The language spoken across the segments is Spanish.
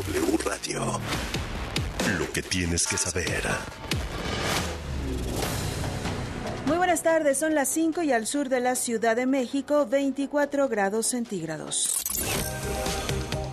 W Radio. Lo que tienes que saber. Muy buenas tardes, son las 5 y al sur de la Ciudad de México, 24 grados centígrados.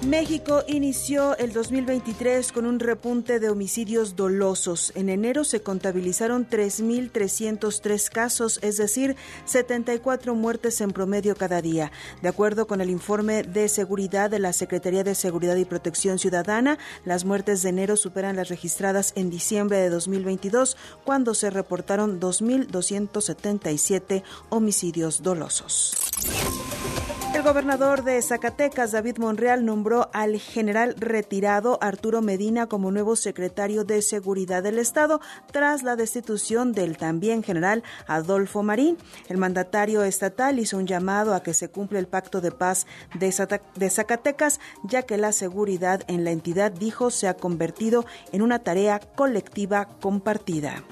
México inició el 2023 con un repunte de homicidios dolosos. En enero se contabilizaron 3.303 casos, es decir, 74 muertes en promedio cada día. De acuerdo con el informe de seguridad de la Secretaría de Seguridad y Protección Ciudadana, las muertes de enero superan las registradas en diciembre de 2022, cuando se reportaron 2.277 homicidios dolosos. El gobernador de Zacatecas, David Monreal, nombró al general retirado Arturo Medina como nuevo secretario de Seguridad del Estado tras la destitución del también general Adolfo Marín. El mandatario estatal hizo un llamado a que se cumpla el pacto de paz de Zacatecas, ya que la seguridad en la entidad, dijo, se ha convertido en una tarea colectiva compartida.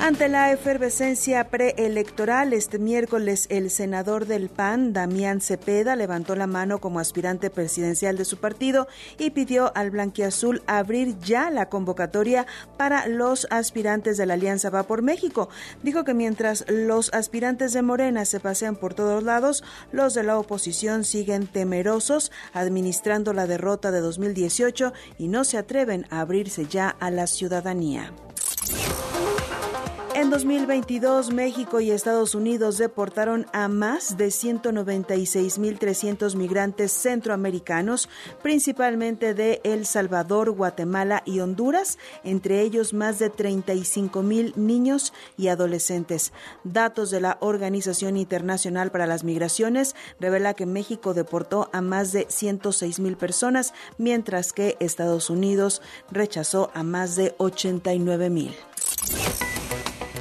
Ante la efervescencia preelectoral, este miércoles el senador del PAN, Damián Cepeda, levantó la mano como aspirante presidencial de su partido y pidió al Blanquiazul abrir ya la convocatoria para los aspirantes de la Alianza Va por México. Dijo que mientras los aspirantes de Morena se pasean por todos lados, los de la oposición siguen temerosos administrando la derrota de 2018 y no se atreven a abrirse ya a la ciudadanía. En 2022, México y Estados Unidos deportaron a más de 196.300 migrantes centroamericanos, principalmente de El Salvador, Guatemala y Honduras, entre ellos más de 35.000 niños y adolescentes. Datos de la Organización Internacional para las Migraciones revela que México deportó a más de 106.000 personas, mientras que Estados Unidos rechazó a más de 89.000.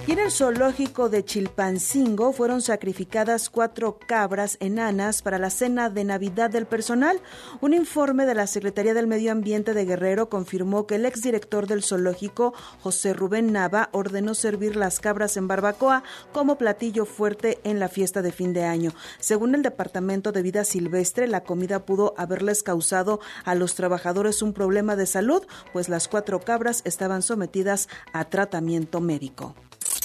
Y en el zoológico de Chilpancingo fueron sacrificadas cuatro cabras enanas para la cena de Navidad del personal. Un informe de la Secretaría del Medio Ambiente de Guerrero confirmó que el exdirector del zoológico, José Rubén Nava, ordenó servir las cabras en barbacoa como platillo fuerte en la fiesta de fin de año. Según el Departamento de Vida Silvestre, la comida pudo haberles causado a los trabajadores un problema de salud, pues las cuatro cabras estaban sometidas a tratamiento médico.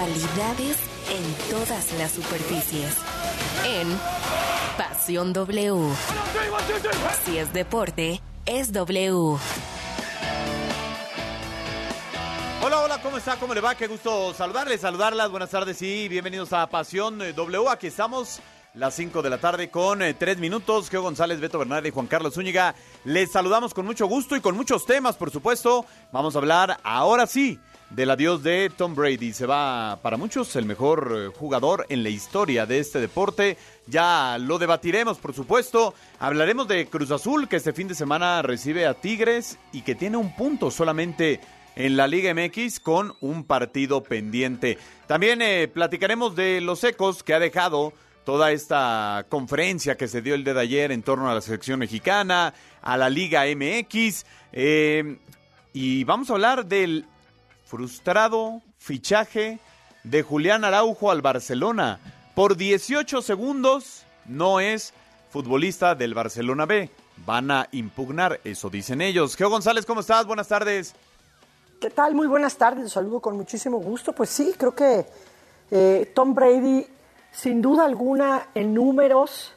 Rivalidades en todas las superficies. En Pasión W. Si es deporte, es W. Hola, hola, ¿cómo está? ¿Cómo le va? Qué gusto saludarles, saludarlas. Buenas tardes y bienvenidos a Pasión W. Aquí estamos las 5 de la tarde con eh, tres 3 minutos. Geo González, Beto Bernal y Juan Carlos Zúñiga. Les saludamos con mucho gusto y con muchos temas, por supuesto. Vamos a hablar ahora sí del adiós de Tom Brady. Se va para muchos el mejor eh, jugador en la historia de este deporte. Ya lo debatiremos, por supuesto. Hablaremos de Cruz Azul, que este fin de semana recibe a Tigres y que tiene un punto solamente en la Liga MX con un partido pendiente. También eh, platicaremos de los ecos que ha dejado toda esta conferencia que se dio el día de ayer en torno a la selección mexicana, a la Liga MX. Eh, y vamos a hablar del frustrado fichaje de Julián Araujo al Barcelona. Por 18 segundos no es futbolista del Barcelona B. Van a impugnar, eso dicen ellos. Geo González, ¿cómo estás? Buenas tardes. ¿Qué tal? Muy buenas tardes, los saludo con muchísimo gusto. Pues sí, creo que eh, Tom Brady, sin duda alguna, en números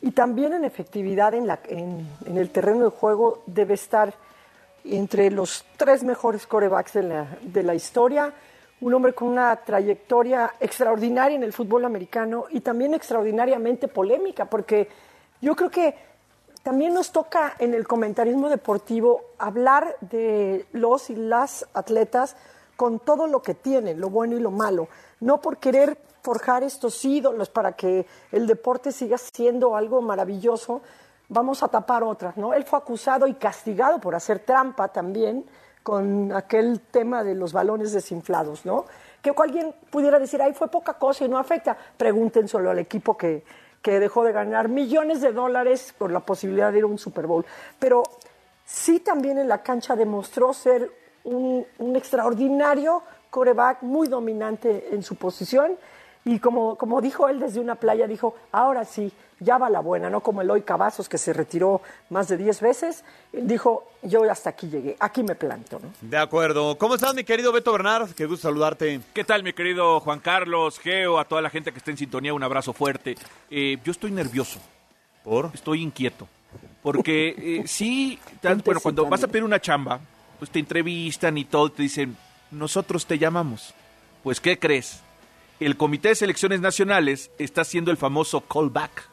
y también en efectividad en, el terreno de juego, debe estar entre los tres mejores corebacks de la, de la historia, un hombre con una trayectoria extraordinaria en el fútbol americano y también extraordinariamente polémica, porque yo creo que también nos toca en el comentarismo deportivo hablar de los y las atletas con todo lo que tienen, lo bueno y lo malo, no por querer forjar estos ídolos para que el deporte siga siendo algo maravilloso, vamos a tapar otras, ¿no? Él fue acusado y castigado por hacer trampa también con aquel tema de los balones desinflados, ¿no? Que alguien pudiera decir, ahí fue poca cosa y no afecta. Pregúntenselo al equipo que, que dejó de ganar millones de dólares por la posibilidad de ir a un Super Bowl. Pero sí también en la cancha demostró ser un, un extraordinario coreback, muy dominante en su posición. Y como, como dijo él desde una playa, dijo, ahora sí, ya va la buena, no como Eloy Cavazos, que se retiró más de 10 veces. Dijo, yo hasta aquí llegué, aquí me planto. ¿no? De acuerdo. ¿Cómo estás, mi querido Beto Bernard? Qué gusto saludarte. ¿Qué tal, mi querido Juan Carlos, Geo, a toda la gente que está en sintonía, un abrazo fuerte. Eh, yo estoy nervioso. ¿Por? Estoy inquieto. Porque eh, sí, tan- bueno, cuando vas a pedir una chamba, pues te entrevistan y todo, te dicen, nosotros te llamamos. Pues, ¿qué crees? El Comité de Selecciones Nacionales está haciendo el famoso callback,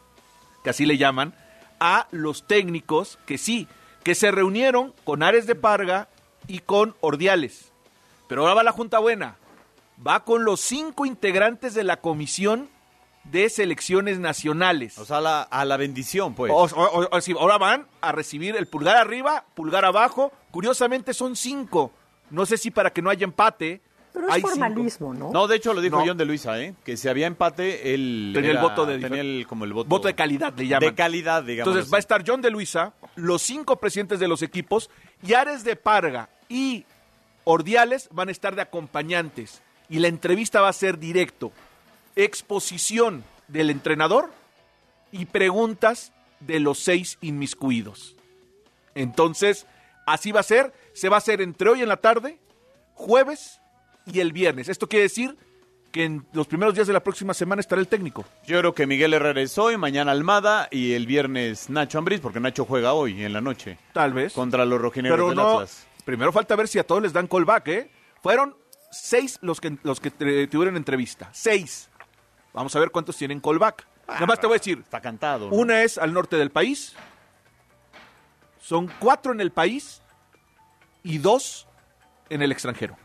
que así le llaman, a los técnicos que sí, que se reunieron con Ares de Parga y con Ordiales. Pero ahora va la Junta Buena. Va con los cinco integrantes de la Comisión de Selecciones Nacionales. O sea, a la, a la bendición, pues. O- o- o- o sí, ahora van a recibir el pulgar arriba, pulgar abajo. Curiosamente son cinco. No sé si para que no haya empate. Pero es hay cinco. formalismo, ¿no? No, de hecho lo dijo No. John de Luisa, ¿eh? Que si había empate, él Tenía el voto de tenía el- como el voto, voto de calidad, le llaman. De calidad, digamos. Entonces va a estar John de Luisa, los cinco presidentes de los equipos, y Ares de Parga y Ordiales van a estar de acompañantes. Y la entrevista va a ser directo. Exposición del entrenador y preguntas de los seis inmiscuidos. Entonces, así va a ser. Se va a hacer entre hoy en la tarde, jueves y el viernes. Esto quiere decir que en los primeros días de la próxima semana estará el técnico. Yo creo que Miguel Herrera es hoy, mañana Almada y el viernes Nacho Ambriz, porque Nacho juega hoy en la noche Tal vez. contra los rojinegros Pero del no, Atlas. primero falta ver si a todos les dan callback, ¿eh? Fueron seis los que, los que tuvieron entrevista. Seis. Vamos a ver cuántos tienen callback. Nada más te voy a decir. Está cantado. ¿no? Una es al norte del país. Son cuatro en el país y dos en el extranjero.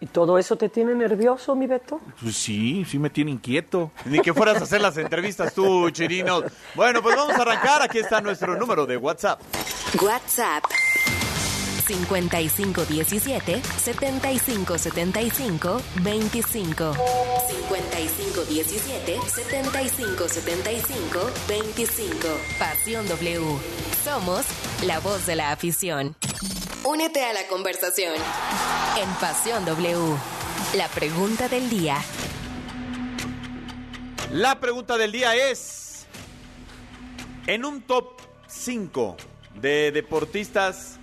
¿Y todo eso te tiene nervioso, mi Beto? Pues sí, sí me tiene inquieto. Ni que fueras a hacer las entrevistas tú, Chirino. Bueno, pues vamos a arrancar. Aquí está nuestro número de WhatsApp. WhatsApp 5517 7575 25 5517 7575 25 Pasión W Somos la voz de la afición. Únete a la conversación en Pasión W. La pregunta del día. La pregunta del día es, en un top 5 de deportistas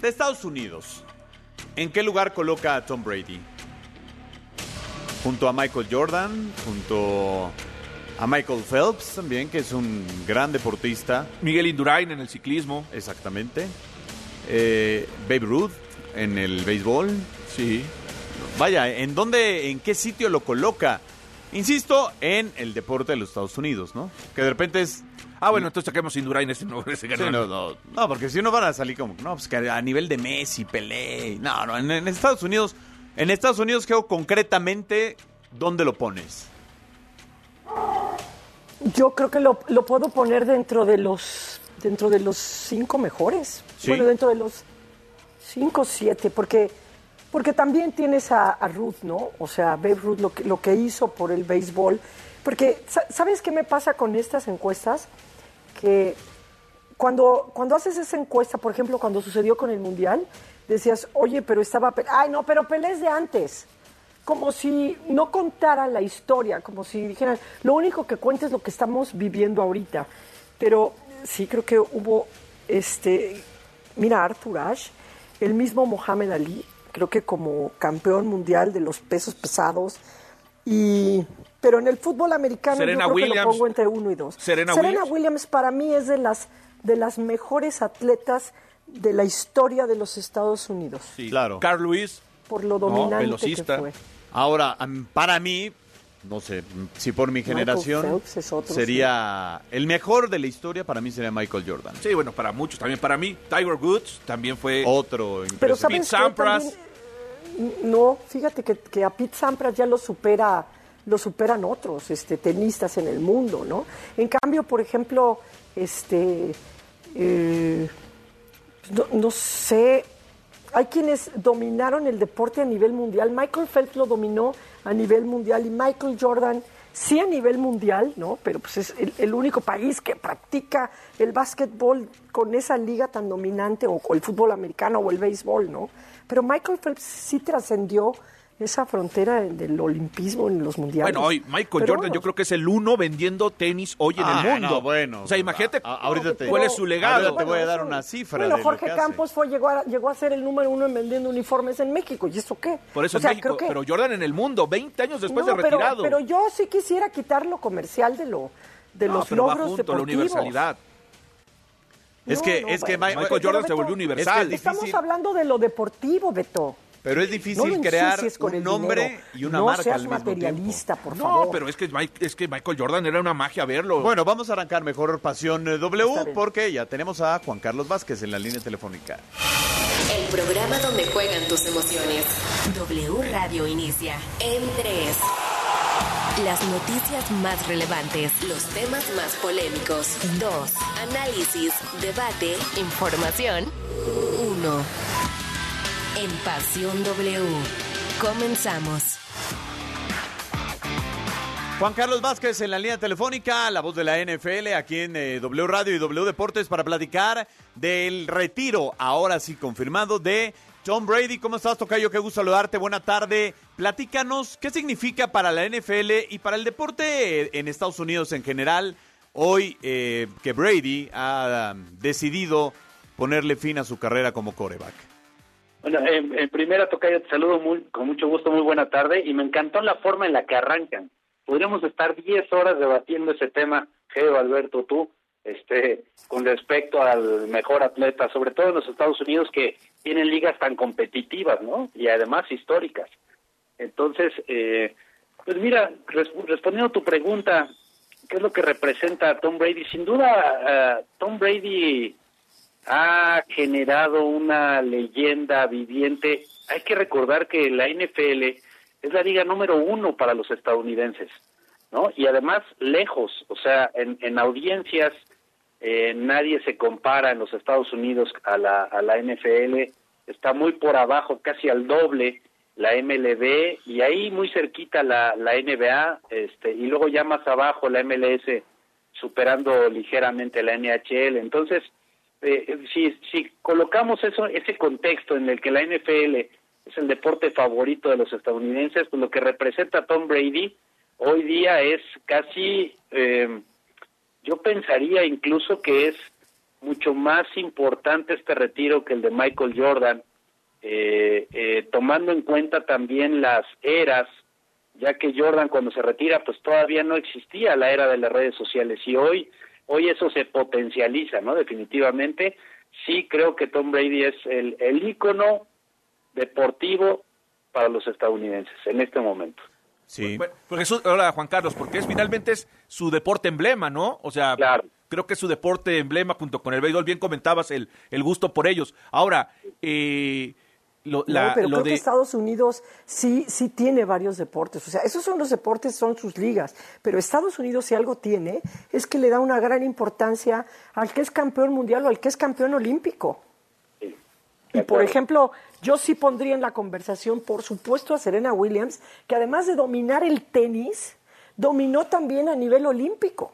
de Estados Unidos, ¿en qué lugar coloca a Tom Brady? Junto a Michael Jordan, junto a Michael Phelps también, que es un gran deportista, Miguel Indurain en el ciclismo. exactamente. Eh, Babe Ruth en el béisbol. Sí. Vaya, ¿en dónde, en qué sitio lo coloca? Insisto, en el deporte de los Estados Unidos, ¿no? Que de repente es... Ah, bueno, entonces saquemos Indurain ese no, ese Sí, no, no, no, porque si no van a salir como, no, pues que a nivel de Messi, Pelé, no, no, en, en Estados Unidos, en Estados Unidos, creo concretamente, ¿dónde lo pones? Yo creo que lo, lo puedo poner dentro de los dentro de los cinco mejores. Bueno, dentro de los cinco, siete, porque porque también tienes a, Ruth, ¿no? O sea, Babe Ruth lo que, lo que hizo por el béisbol. Porque, sa- ¿sabes qué me pasa con estas encuestas? Que cuando, cuando haces esa encuesta, por ejemplo, cuando sucedió con el Mundial, decías, oye, pero estaba... Pelé". Ay, no, pero Pelé de antes. Como si no contaran la historia, como si dijeran, lo único que cuenta es lo que estamos viviendo ahorita. Pero sí creo que hubo, este, mira, Arthur Ashe, el mismo Mohamed Ali, creo que como campeón mundial de los pesos pesados, y pero en el fútbol americano Serena yo creo que lo pongo entre uno y dos. Serena Williams. Williams. para mí es de las de las mejores atletas de la historia de los Estados Unidos Sí. Claro. Carl Lewis. por lo dominante que fue. Ahora, para mí, no sé, si por mi generación, Phelps es otro, sería el mejor de la historia, para mí sería Michael Jordan. Sí, bueno, para muchos, también para mí. Tiger Woods también fue... Otro Pero. ¿sabes Pete? Sampras. También, No, fíjate que, que a Pete Sampras ya lo supera lo superan otros este, tenistas en el mundo, ¿no? En cambio, por ejemplo, este, eh, no, no sé, hay quienes dominaron el deporte a nivel mundial. Michael Phelps lo dominó a nivel mundial y Michael Jordan sí a nivel mundial, ¿no? Pero pues es el, único país que practica el básquetbol con esa liga tan dominante, o, o el fútbol americano o el béisbol, ¿no? Pero Michael Phelps sí trascendió esa frontera del olimpismo en los mundiales. Bueno, hoy Michael Pero Jordan bueno, yo creo que es el uno vendiendo tenis hoy en Ah, el mundo. no, bueno. O sea, imagínate A- ahorita te- cuál es su legado. Ahorita te voy a dar una cifra Bueno, de Jorge que. Campos fue, llegó, a, llegó a ser el número uno en vendiendo uniformes en México. ¿Y eso qué? Por eso O sea, es México, creo que- pero Jordan en el mundo, 20 años después No, de pero, retirado. pero yo sí quisiera quitar lo comercial de lo de No, los pero va logros junto, la deportivos. universalidad. Es No, que, no, es que bueno. Ma- Michael Jordan se Beto, volvió universal. es que Estamos difícil. hablando de lo deportivo, Beto. Pero es No difícil crear un nombre dinero. y una no marca seas al mismo tiempo. materialista, por No, favor. pero es que, Mike- es que Michael Jordan era una magia verlo. Bueno, vamos a arrancar mejor Pasión eh, W porque ya tenemos a Juan Carlos Vázquez en la línea telefónica. El programa donde juegan tus emociones. W Radio inicia en 3. Las noticias más relevantes, los temas más polémicos. 2. Análisis, debate, información. 1. En Pasión W. Comenzamos. Juan Carlos Vázquez en la línea telefónica, la voz de la NFL aquí en eh, W Radio y W Deportes para platicar del retiro, ahora sí confirmado, de Tom Brady. ¿Cómo estás, Tocayo? Qué gusto saludarte. Buena tarde. Platícanos qué significa para la NFL y para el deporte en Estados Unidos en general hoy eh, que Brady ha um, decidido ponerle fin a su carrera como coreback. Bueno, en, en primera tocayo te saludo muy, con mucho gusto, muy buena tarde y me encantó la forma en la que arrancan. Podríamos estar 10 horas debatiendo ese tema, Geo, Alberto, tú, este, con respecto al mejor atleta, sobre todo en los Estados Unidos que tienen ligas tan competitivas, ¿no? Y además históricas. Entonces, eh, pues mira, res- respondiendo a tu pregunta, ¿qué es lo que representa Tom Brady? Sin duda, eh, Tom Brady ha generado una leyenda viviente. Hay que recordar que la NFL es la liga número uno para los estadounidenses, ¿no? Y además lejos, o sea, en, en audiencias eh, nadie se compara en los Estados Unidos a la, a la NFL, está muy por abajo, casi al doble la MLB y ahí muy cerquita la, la NBA, este, y luego ya más abajo la MLS superando ligeramente la NHL. Entonces, eh, si, si colocamos eso, ese contexto en el que la NFL es el deporte favorito de los estadounidenses, pues lo que representa Tom Brady hoy día es casi, eh, yo pensaría incluso que es mucho más importante este retiro que el de Michael Jordan, eh, eh, tomando en cuenta también las eras, ya que Jordan cuando se retira, pues todavía no existía la era de las redes sociales. Y hoy, hoy eso se potencializa, ¿no? Definitivamente, sí creo que Tom Brady es el, el ícono deportivo para los estadounidenses en este momento. Sí. Bueno, porque eso, ahora Juan Carlos, porque es finalmente es su deporte emblema, ¿no? O sea, Claro. creo que es su deporte emblema junto con el béisbol. Bien comentabas el, el gusto por ellos. Ahora, eh, lo, la- no, pero lo creo de... que Estados Unidos sí, sí tiene varios deportes. O sea, esos son los deportes, son sus ligas. Pero Estados Unidos, si algo tiene, es que le da una gran importancia al que es campeón mundial o al que es campeón olímpico. Sí. Y por ejemplo, yo sí pondría en la conversación, por supuesto, a Serena Williams, que además de dominar el tenis, dominó también a nivel olímpico.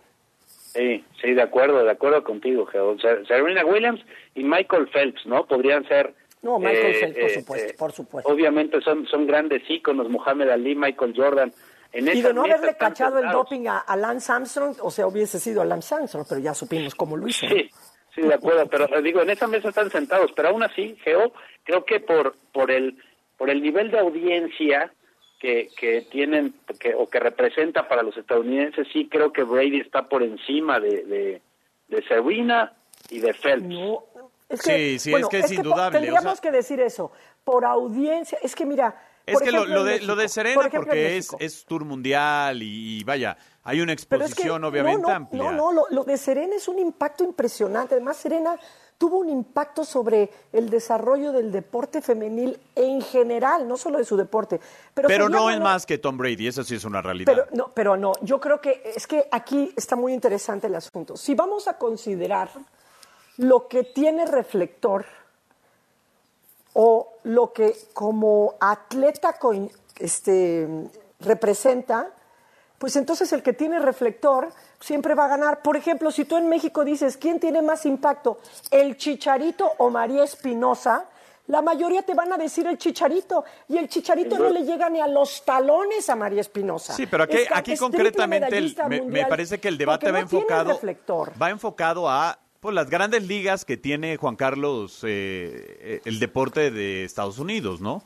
Sí, sí, de acuerdo, de acuerdo contigo, Geo. Serena Williams y Michael Phelps, ¿no? Podrían ser... No, Michael eh, Phelps, por eh, supuesto, eh, por supuesto. Obviamente son, son grandes íconos, Muhammad Ali, Michael Jordan. En Y de no haberle cachado el doping a, a Lance Armstrong, o sea, hubiese sido a Lance Armstrong, pero ya supimos cómo lo hizo. Sí, sí, de acuerdo, pero eh, digo, en esa mesa están sentados, pero aún así, Geo, creo que por por el por el nivel de audiencia que, que tienen que, o que representa para los estadounidenses, sí creo que Brady está por encima de, de, de Serena y de Phelps. No, es Sí, que, sí, bueno, es que es indudable, Tendríamos o sea- que decir eso. Por audiencia, es que mira. Es que lo, ejemplo, lo en de, México, lo de Serena, por ejemplo, en porque es, es tour mundial y, y vaya, hay una Pero es que, exposición obviamente no, no, amplia. No, no, lo, lo de Serena es un impacto impresionante. Además, Serena tuvo un impacto sobre el desarrollo del deporte femenil en general, no solo de su deporte. Pero, Pero no es más que Tom Brady, eso sí es una realidad. Pero no, pero no, yo creo que es que aquí está muy interesante el asunto. Si vamos a considerar lo que tiene reflector o lo que como atleta este, representa, pues entonces el que tiene reflector siempre va a ganar. Por ejemplo, si tú en México dices, ¿quién tiene más impacto? ¿El Chicharito o María Espinosa? La mayoría te van a decir el Chicharito y el Chicharito no le llega ni a los talones a María Espinosa. Sí, pero aquí, aquí concretamente el- me, parece que el debate va no enfocado va enfocado a pues las grandes ligas que tiene Juan Carlos eh, el deporte de Estados Unidos, ¿no?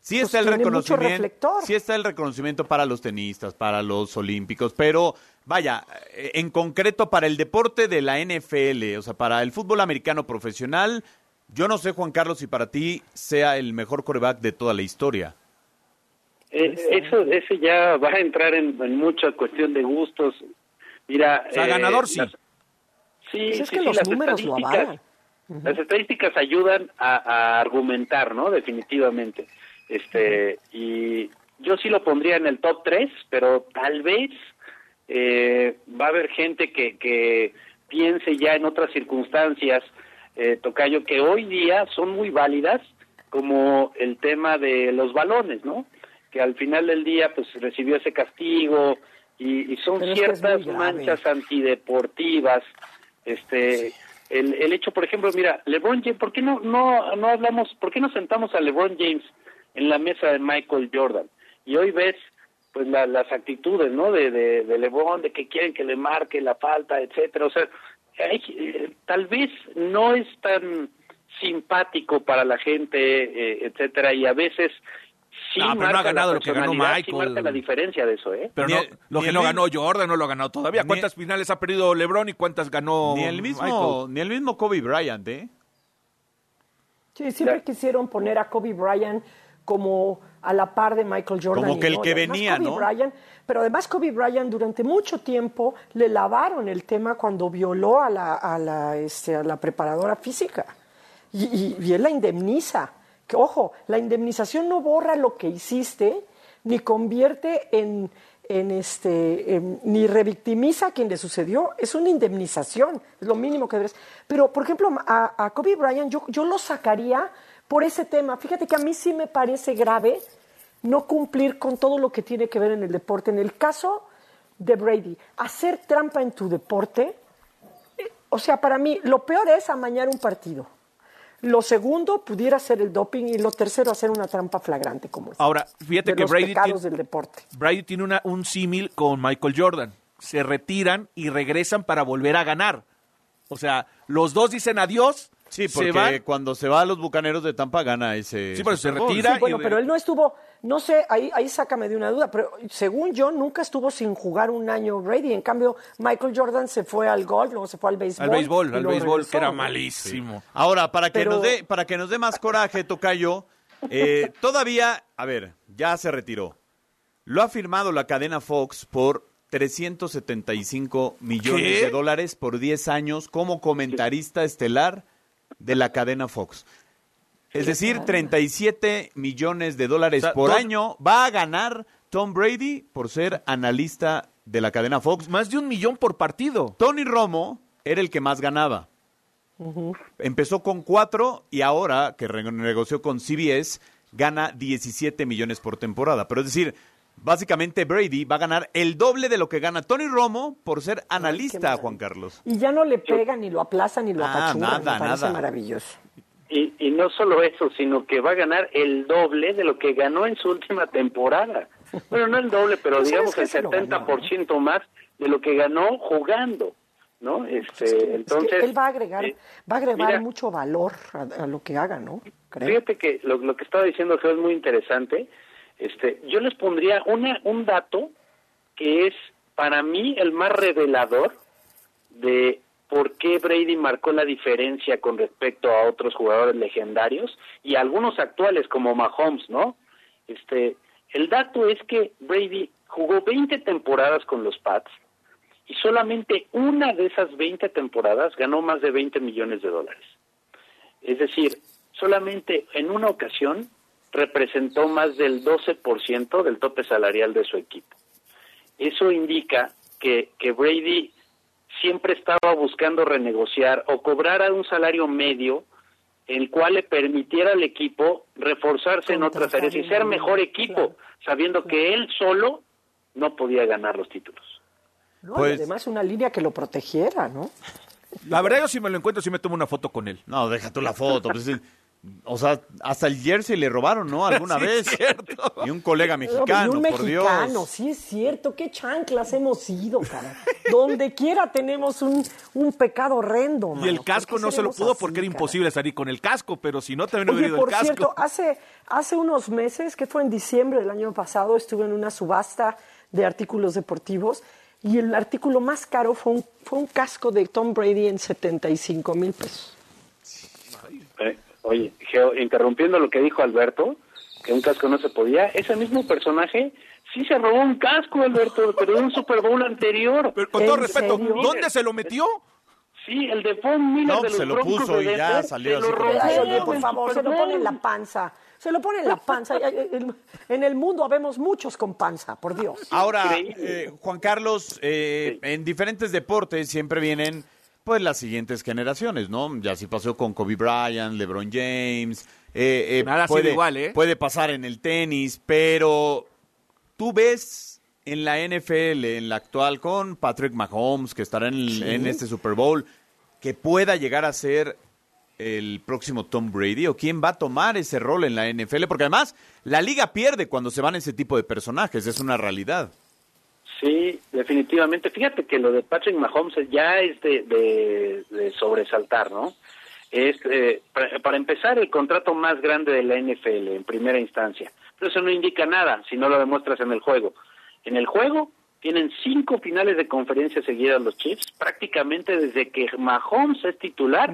Sí Pues está el reconocimiento, sí está el reconocimiento para los tenistas, para los olímpicos, pero vaya, eh, en concreto para el deporte de la NFL, o sea, para el fútbol americano profesional, yo no sé Juan Carlos si para ti sea el mejor coreback de toda la historia. Eh, eso, ese ya va a entrar en, en mucha cuestión de gustos. Mira, O sea, eh, ganador sí. las- sí, Pues es sí, que sí, los las números lo estadísticas- avalan. Las estadísticas ayudan a, a argumentar, ¿no? Definitivamente. Este, y yo sí lo pondría en el top 3, pero tal vez eh, va a haber gente que, que piense ya en otras circunstancias, eh, Tocayo, que hoy día son muy válidas, como el tema de los balones, ¿no? Que al final del día, pues recibió ese castigo y, y son Pero es que es ciertas manchas antideportivas, este el, el hecho por ejemplo mira LeBron James por qué no no no hablamos por qué no sentamos a LeBron James en la mesa de Michael Jordan y hoy ves pues la- las actitudes no de, de, de LeBron de que quieren que le marque la falta etcétera. O sea hay- eh, tal vez no es tan simpático para la gente eh, etcétera y a veces sí No, pero no ha ganado lo que ganó personalidad, sí Michael. marca la diferencia de eso eh Pero Ni no, el- lo ni que el no ganó Jordan no lo ha ganado todavía. Ni- ¿Cuántas finales ha perdido LeBron y cuántas ganó Ni el mismo, Michael? ni el mismo Kobe Bryant, ¿eh? Sí, siempre quisieron poner a Kobe Bryant como a la par de Michael Jordan. Como que el no, que venía, Kobe ¿no? Bryant- pero además Kobe Bryant durante mucho tiempo le lavaron el tema cuando violó a la, a la, este, a la preparadora física. Y, y- y él la indemniza. Que ojo, la indemnización no borra lo que hiciste, ni convierte en, en este, en- ni revictimiza a quien le sucedió. Es una indemnización, es lo mínimo que debes. Pero, por ejemplo, a, a Kobe Bryant yo, yo lo sacaría por ese tema. Fíjate que a mí sí me parece grave no cumplir con todo lo que tiene que ver en el deporte. En el caso de Brady, hacer trampa en tu deporte, eh, o sea, para mí lo peor es amañar un partido. Lo segundo pudiera ser el doping y lo tercero hacer una trampa flagrante como esta. Ahora, fíjate de que los Brady tiene- del deporte. Brady tiene una- un símil con Michael Jordan. Se retiran y regresan para volver a ganar. O sea, los dos dicen adiós, Sí, se porque van. cuando se va a los Bucaneros de Tampa gana ese. Sí, pero se retira. Sí, bueno, y- pero él no estuvo, no sé, ahí, ahí sácame de una duda, pero según yo nunca estuvo sin jugar un año Brady. En cambio, Michael Jordan se fue al golf, luego se fue al béisbol. Al béisbol, al béisbol, regresó, que era malísimo. Ahora, para que, Pero- nos dé, para que nos dé más coraje, Tocayo, eh, todavía, a ver, ya se retiró. Lo ha firmado la cadena Fox por 375 millones ¿Qué? de dólares por 10 años como comentarista estelar de la cadena Fox. Es decir, 37 millones de dólares O sea, por dos- año va a ganar Tom Brady por ser analista de la cadena Fox. Más de un millón por partido. Tony Romo era el que más ganaba. Empezó con cuatro y ahora que renegoció con CBS gana 17 millones por temporada. Pero es decir, básicamente Brady va a ganar el doble de lo que gana Tony Romo por ser analista, maravilla. Juan Carlos. Y ya no le pega, ni lo aplaza, ni lo Ah, apachurra. nada, me nada. maravilloso. Y, y no solo eso, sino que va a ganar el doble de lo que ganó en su última temporada. Bueno, no el doble, pero Pues, digamos ¿sabes el qué? Se lo ganó, 70% más de lo que ganó jugando, ¿no? Este, Es que entonces él va a agregar, eh, va a agregar mira, mucho valor a, a lo que haga, ¿no? Creo. Fíjate que lo, lo que estaba diciendo Geo es muy interesante. Este, yo les pondría una, un dato que es para mí el más revelador de por qué Brady marcó la diferencia con respecto a otros jugadores legendarios y algunos actuales como Mahomes, ¿no? Este, el dato es que Brady jugó 20 temporadas con los Pats y solamente una de esas 20 temporadas ganó más de 20 millones de dólares. Es decir, solamente en una ocasión representó más del 12% del tope salarial de su equipo. Eso indica que, que Brady siempre estaba buscando renegociar o cobrar a un salario medio el cual le permitiera al equipo reforzarse en otras áreas y ser mejor equipo, sabiendo que él solo no podía ganar los títulos. No, Pues- además una línea que lo protegiera, ¿no? La verdad, yo si me lo encuentro, sí me tomo una foto con él. No, deja tú la foto. pues. O sea, hasta el jersey le robaron, ¿no? Alguna Sí, vez. es cierto. Y un colega y mexicano, un por mexicano, Dios. sí es cierto, qué chanclas hemos ido, cara. Donde quiera tenemos un, un pecado horrendo. Y el ¿Por casco no se lo pudo así, porque era cara? imposible salir con el casco, pero si no, también hubiera ido el por casco. cierto, hace, hace unos meses, que fue en diciembre del año pasado, estuve en una subasta de artículos deportivos y el artículo más caro fue un, fue un casco de Tom Brady en 75 mil pesos. Oye, Geo, interrumpiendo lo que dijo Alberto, que un casco no se podía, ese mismo personaje sí se robó un casco, Alberto, pero de un Super Bowl anterior. Pero con todo ¿En respeto, serio? ¿dónde se lo metió? Sí, el de Von Miller No, de los se lo Broncos puso y ya salió se así lo por favor, se lo pone en la panza. Se lo pone en la panza. En- el mundo habemos muchos con panza, por Dios. Ahora, eh, Juan Carlos, eh, en diferentes deportes siempre vienen pues las siguientes generaciones, ¿no? Ya sí pasó con Kobe Bryant, LeBron James. eh, eh, Nada puede, igual, ¿eh? Puede pasar en el tenis, pero tú ves en la NFL, en la actual, con Patrick Mahomes, que estará en, en este Super Bowl, que pueda llegar a ser el próximo Tom Brady o quién va a tomar ese rol en la NFL, porque además la liga pierde cuando se van ese tipo de personajes, es una realidad. Sí, definitivamente. Fíjate que lo de Patrick Mahomes ya es de, de- de sobresaltar, ¿no? Es, eh, para, para empezar, el contrato más grande de la NFL en primera instancia. Pero eso no indica nada si no lo demuestras en el juego. En el juego tienen cinco finales de conferencia seguidas los Chiefs. Prácticamente desde que Mahomes es titular,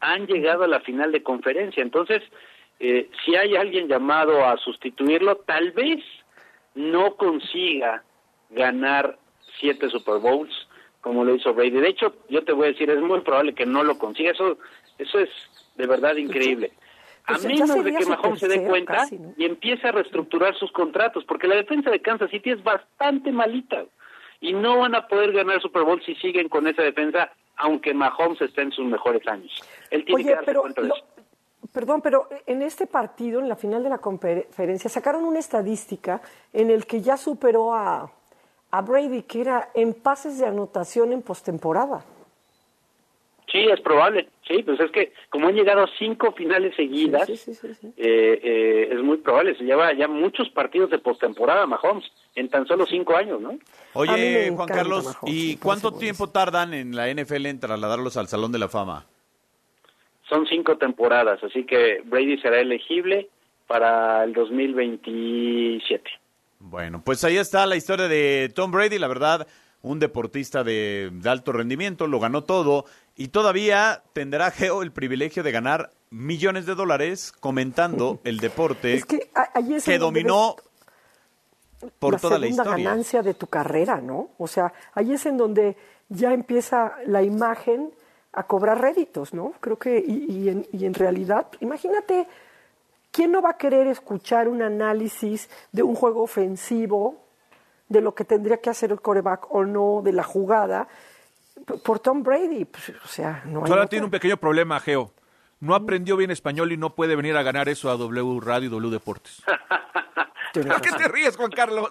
han llegado a la final de conferencia. Entonces, eh, si hay alguien llamado a sustituirlo, tal vez no consiga ganar siete Super Bowls como lo hizo Brady. De hecho, yo te voy a decir, es muy probable que no lo consiga. Eso, eso es de verdad increíble. A Pues ya menos de que Mahomes se dé cuenta casi, ¿no? y empiece a reestructurar sus contratos, porque la defensa de Kansas City es bastante malita y no van a poder ganar Super Bowl si siguen con esa defensa, aunque Mahomes esté en sus mejores años. Él tiene que Oye, darse pero, cuenta de lo- eso. perdón, pero en este partido, en la final de la conferencia, sacaron una estadística en el que ya superó a, a Brady, que era en pases de anotación en postemporada. Sí, es probable. Sí, pues es que como han llegado a cinco finales seguidas, Sí, sí, sí, sí, sí. eh, eh, es muy probable. Se lleva ya muchos partidos de postemporada Mahomes en tan solo cinco años, ¿no? Oye, Juan Carlos, Mahomes, ¿y cuánto tiempo tardan en la NFL en trasladarlos al Salón de la Fama? Son cinco temporadas, así que Brady será elegible para el 2027. Bueno, pues ahí está la historia de Tom Brady, la verdad, un deportista de, de alto rendimiento, lo ganó todo y todavía tendrá Geo el privilegio de ganar millones de dólares comentando el deporte Es que ahí es que dominó por la toda la historia. ganancia de tu carrera, ¿no? O sea, ahí es en donde ya empieza la imagen a cobrar réditos, ¿no? Creo que, y, y en, y en realidad, imagínate, ¿quién no va a querer escuchar un análisis de un juego ofensivo, de lo que tendría que hacer el coreback o no, de la jugada, por Tom Brady? Pues, o sea, no hay Ahora tiene un pequeño problema, Geo. No aprendió bien español y no puede venir a ganar eso a W Radio y W Deportes. ¿A qué te ríes, Juan Carlos?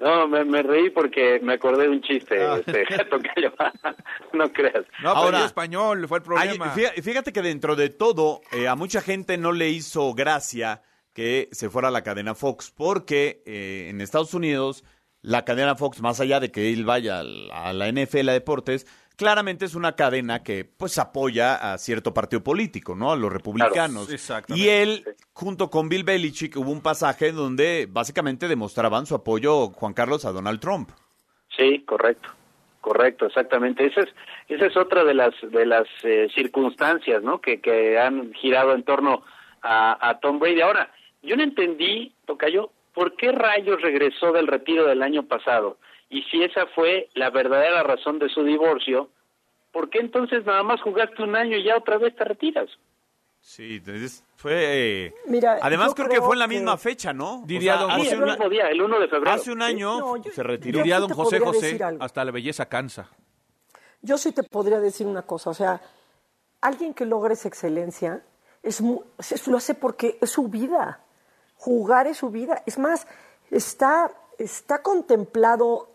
No, me, me reí porque me acordé de un chiste, Ah. este, Tocayo. no creas. No Ahora- español, fue el problema. fí- fíjate que dentro de todo, eh, a mucha gente no le hizo gracia que se fuera a la cadena Fox, porque eh, en Estados Unidos la cadena Fox, más allá de que él vaya a la NFL a deportes, claramente es una cadena que pues apoya a cierto partido político, ¿no? A los republicanos. Claro, y él, junto con Bill Belichick, hubo un pasaje donde básicamente demostraban su apoyo, Juan Carlos, a Donald Trump. Sí, correcto, correcto, exactamente. Esa es, esa es otra de las de las eh, circunstancias, ¿no? Que, que han girado en torno a, a Tom Brady. Ahora, yo no entendí, Tocayo, por qué rayos regresó del retiro del año pasado. Y si esa fue la verdadera razón de su divorcio, ¿por qué entonces nada más jugaste un año y ya otra vez te retiras? Sí, entonces fue... eh, Mira, Además creo que fue en la que- misma fecha, ¿no? Diría don hace, Sí, el un, mismo día, el 1 de febrero. hace un año No, yo- se retiró. yo Diría sí don te José podría José, hasta la belleza cansa. Yo sí te podría decir una cosa, o sea, alguien que logre esa excelencia es, mu- es- lo hace porque es su vida. Jugar es su vida. Es más, está, está contemplado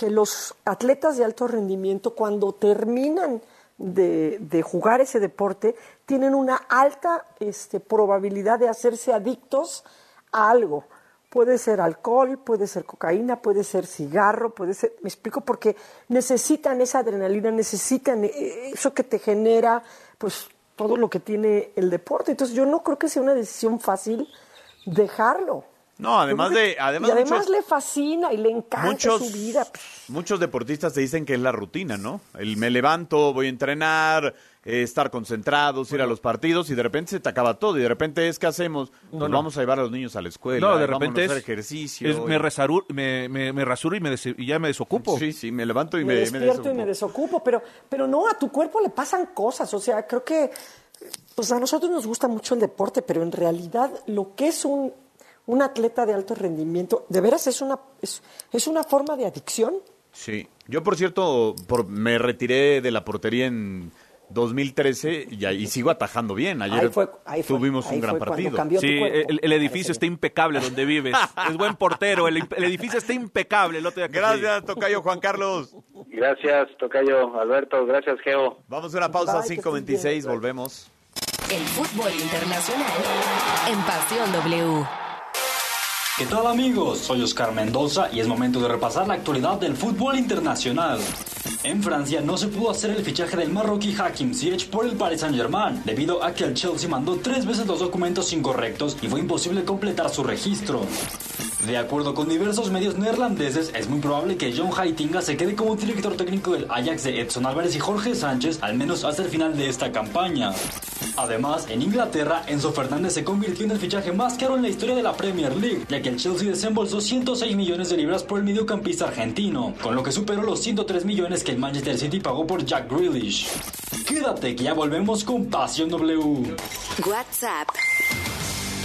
que los atletas de alto rendimiento, cuando terminan de, de jugar ese deporte, tienen una alta este, probabilidad de hacerse adictos a algo. Puede ser alcohol, puede ser cocaína, puede ser cigarro, puede ser, me explico, porque necesitan esa adrenalina, necesitan eh, eso que te genera, pues todo lo que tiene el deporte. Entonces yo no creo que sea una decisión fácil dejarlo. No, además de- además y además muchos- le fascina y le encanta muchos, su vida. muchos deportistas te dicen que es la rutina, ¿no? El me levanto, voy a entrenar, eh, estar concentrados, ir a los partidos y de repente se te acaba todo y de repente es que hacemos, Pues no. vamos a llevar a los niños a la escuela, No, de repente a es, hacer ejercicio. es me, resaru- me, me, me rasuro y, me des- y ya me desocupo. Sí, sí, me levanto y me, me, despierto y me desocupo, pero, pero no, a tu cuerpo le pasan cosas, o sea, creo que pues a nosotros nos gusta mucho el deporte, pero en realidad lo que es un, un atleta de alto rendimiento, de veras es una, es, es una forma de adicción. Sí, yo por cierto por, me retiré de la portería en 2013 y, ahí sigo atajando bien. Ayer Ahí fue- ahí fue- tuvimos ahí un gran partido. Sí, cuerpo. el, el edificio está impecable donde vives. Es buen portero. El, el edificio está impecable. El otro día que fui. Gracias, Tocayo Juan Carlos. Gracias, Tocayo Alberto. Gracias, Geo. Vamos a una pausa, Bye, que estés 5.26, bien. volvemos. El fútbol internacional en Pasión W. ¿Qué tal amigos? Soy Oscar Mendoza y es momento de repasar la actualidad del fútbol internacional. En Francia no se pudo hacer el fichaje del marroquí Hakim Ziyech por el Paris Saint-Germain, debido a que el Chelsea mandó tres veces los documentos incorrectos y fue imposible completar su registro. De acuerdo con diversos medios neerlandeses, es muy probable que John Heitinga se quede como director técnico del Ajax de Edson Álvarez y Jorge Sánchez, al menos hasta el final de esta campaña. Además, en Inglaterra, Enzo Fernández se convirtió en el fichaje más caro en la historia de la Premier League, ya que el Chelsea desembolsó 106 millones de libras por el mediocampista argentino, con lo que superó los 103 millones que el Manchester City pagó por Jack Grealish. Quédate que ya volvemos con Pasión W. WhatsApp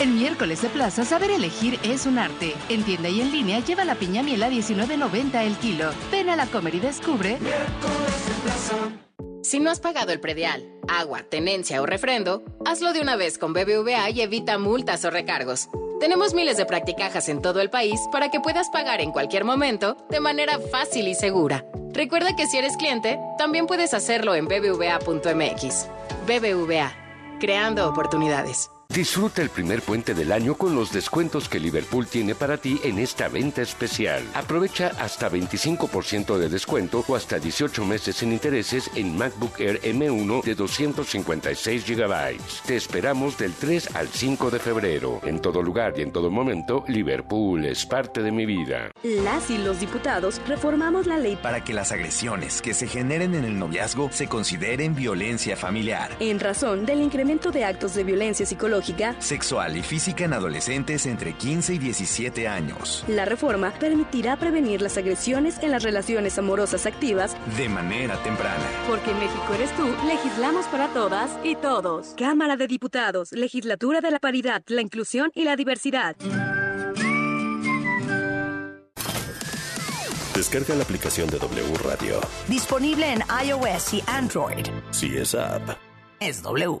El miércoles de plaza, saber elegir es un arte. En tienda y en línea, lleva la piña miel a 19.90 el kilo. Ven a la comer y descubre. Si no has pagado el predial, agua, tenencia o refrendo, hazlo de una vez con BBVA y evita multas o recargos. Tenemos miles de practicajas en todo el país para que puedas pagar en cualquier momento de manera fácil y segura. Recuerda que si eres cliente, también puedes hacerlo en bbva.mx. BBVA, creando oportunidades. Disfruta el primer puente del año con los descuentos que Liverpool tiene para ti en esta venta especial. Aprovecha hasta 25% de descuento o hasta 18 meses sin intereses en MacBook Air M1 de 256 GB. Te esperamos del 3 al 5 de febrero. En todo lugar y en todo momento, Liverpool es parte de mi vida. Las y los diputados reformamos la ley para que las agresiones que se generen en el noviazgo se consideren violencia familiar, en razón del incremento de actos de violencia psicológica, sexual y física en adolescentes entre 15 y 17 años. La reforma permitirá prevenir las agresiones en las relaciones amorosas activas De manera temprana. porque en México eres tú, legislamos para todas y todos. Cámara de Diputados, Legislatura de la Paridad, la Inclusión y la Diversidad. Descarga la aplicación de W Radio. Disponible en iOS y Android. Si es app. Es W.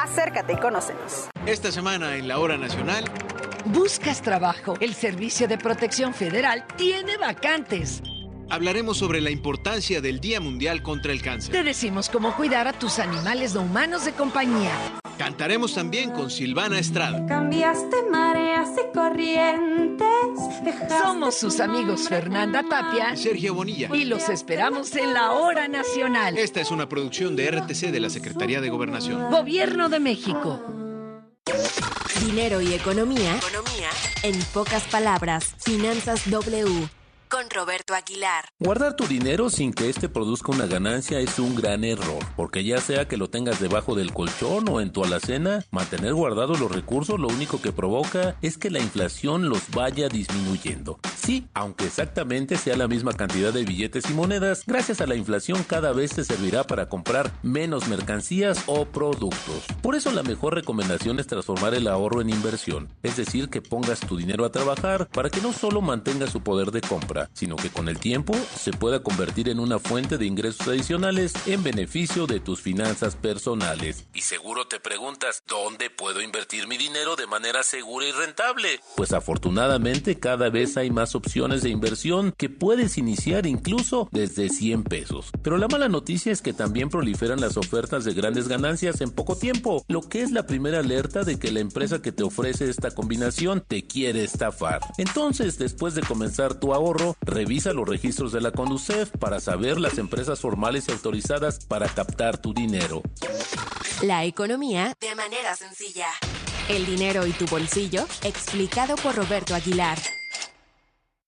acércate y conócenos. Esta semana en la Hora Nacional, ¿Buscas trabajo? El Servicio de Protección Federal tiene vacantes. Hablaremos sobre la importancia del Día Mundial contra el Cáncer. Te decimos cómo cuidar a tus animales no humanos de compañía. Cantaremos también con Silvana Estrada. Cambiaste mareas y corrientes. Somos sus amigos Fernanda Tapia y Sergio Bonilla. Y los esperamos en la hora nacional. Esta es una producción de RTC de la Secretaría de Gobernación. Gobierno de México. Dinero y economía. Economía. En pocas palabras, Finanzas W con Roberto Aguilar. Guardar tu dinero sin que éste produzca una ganancia es un gran error, porque ya sea que lo tengas debajo del colchón o en tu alacena, mantener guardados los recursos lo único que provoca es que la inflación los vaya disminuyendo. Sí, aunque exactamente sea la misma cantidad de billetes y monedas, gracias a la inflación cada vez te servirá para comprar menos mercancías o productos. Por eso la mejor recomendación es transformar el ahorro en inversión, es decir, que pongas tu dinero a trabajar para que no solo mantenga su poder de compra, sino que con el tiempo se pueda convertir en una fuente de ingresos adicionales en beneficio de tus finanzas personales. Y seguro te preguntas, ¿dónde puedo invertir mi dinero de manera segura y rentable? Pues afortunadamente cada vez hay más opciones de inversión que puedes iniciar incluso desde 100 pesos. Pero la mala noticia es que también proliferan las ofertas de grandes ganancias en poco tiempo, lo que es la primera alerta de que la empresa que te ofrece esta combinación te quiere estafar. Entonces, después de comenzar tu ahorro, revisa los registros de la Conducef para saber las empresas formales y autorizadas para captar tu dinero. La economía de manera sencilla. El dinero y tu bolsillo, explicado por Roberto Aguilar.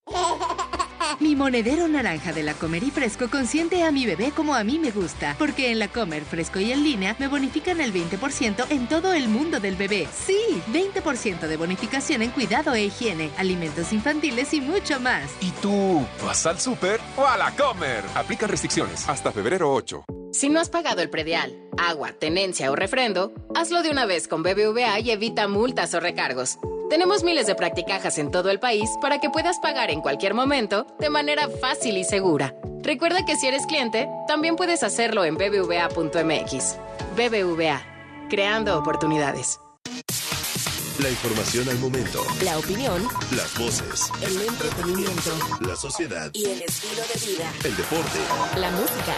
Mi monedero naranja de la Comer y Fresco consiente a mi bebé como a mí me gusta, porque en la Comer Fresco y en línea me bonifican el 20% en todo el mundo del bebé. Sí, 20% de bonificación en cuidado e higiene, alimentos infantiles y mucho más. ¿Y tú vas al súper o a la Comer? Aplica restricciones hasta febrero 8. Si no has pagado el predial, agua, tenencia o refrendo, hazlo de una vez con BBVA y evita multas o recargos. Tenemos miles de practicajas en todo el país para que puedas pagar en cualquier momento de manera fácil y segura. Recuerda que si eres cliente, también puedes hacerlo en bbva.mx. BBVA, creando oportunidades. La información al momento. La opinión. Las voces. El entretenimiento. La sociedad. Y el estilo de vida. El deporte. La música.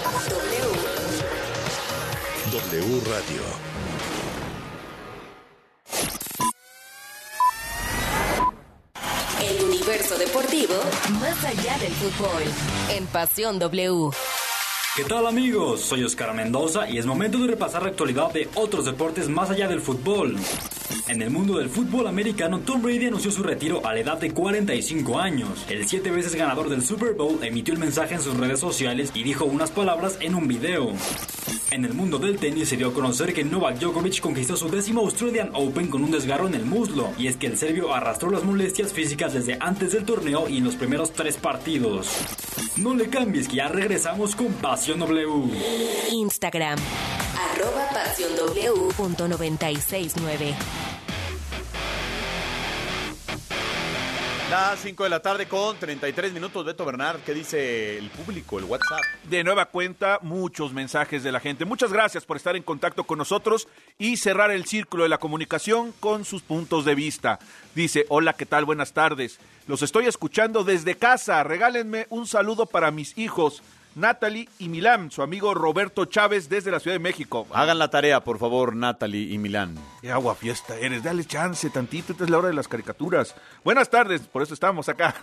W. W Radio. El universo deportivo más allá del fútbol. En Pasión W. ¿Qué tal amigos? Soy Oscar Mendoza y es momento de repasar la actualidad de otros deportes más allá del fútbol. En el mundo del fútbol americano, Tom Brady anunció su retiro a la edad de 45 años. El siete veces ganador del Super Bowl emitió el mensaje en sus redes sociales y dijo unas palabras en un video. En el mundo del tenis se dio a conocer que Novak Djokovic conquistó su décimo Australian Open con un desgarro en el muslo, y es que el serbio arrastró las molestias físicas desde antes del torneo y en los primeros tres partidos. No le cambies que ya regresamos con Pasión W. Instagram. Arroba Pasión W. Punto 969. Las 5 de la tarde con 33 minutos. Beto Bernard, ¿qué dice el público, el WhatsApp? De nueva cuenta, muchos mensajes de la gente. Muchas gracias por estar en contacto con nosotros y cerrar el círculo de la comunicación con sus puntos de vista. Dice, hola, ¿qué tal? Buenas tardes. Los estoy escuchando desde casa. Regálenme un saludo para mis hijos. Natalie y Milán, su amigo Roberto Chávez desde la Ciudad de México. Hagan la tarea, por favor, Natalie y Milán. Qué agua fiesta eres, dale chance tantito, esta es la hora de las caricaturas. Buenas tardes, por eso estamos acá.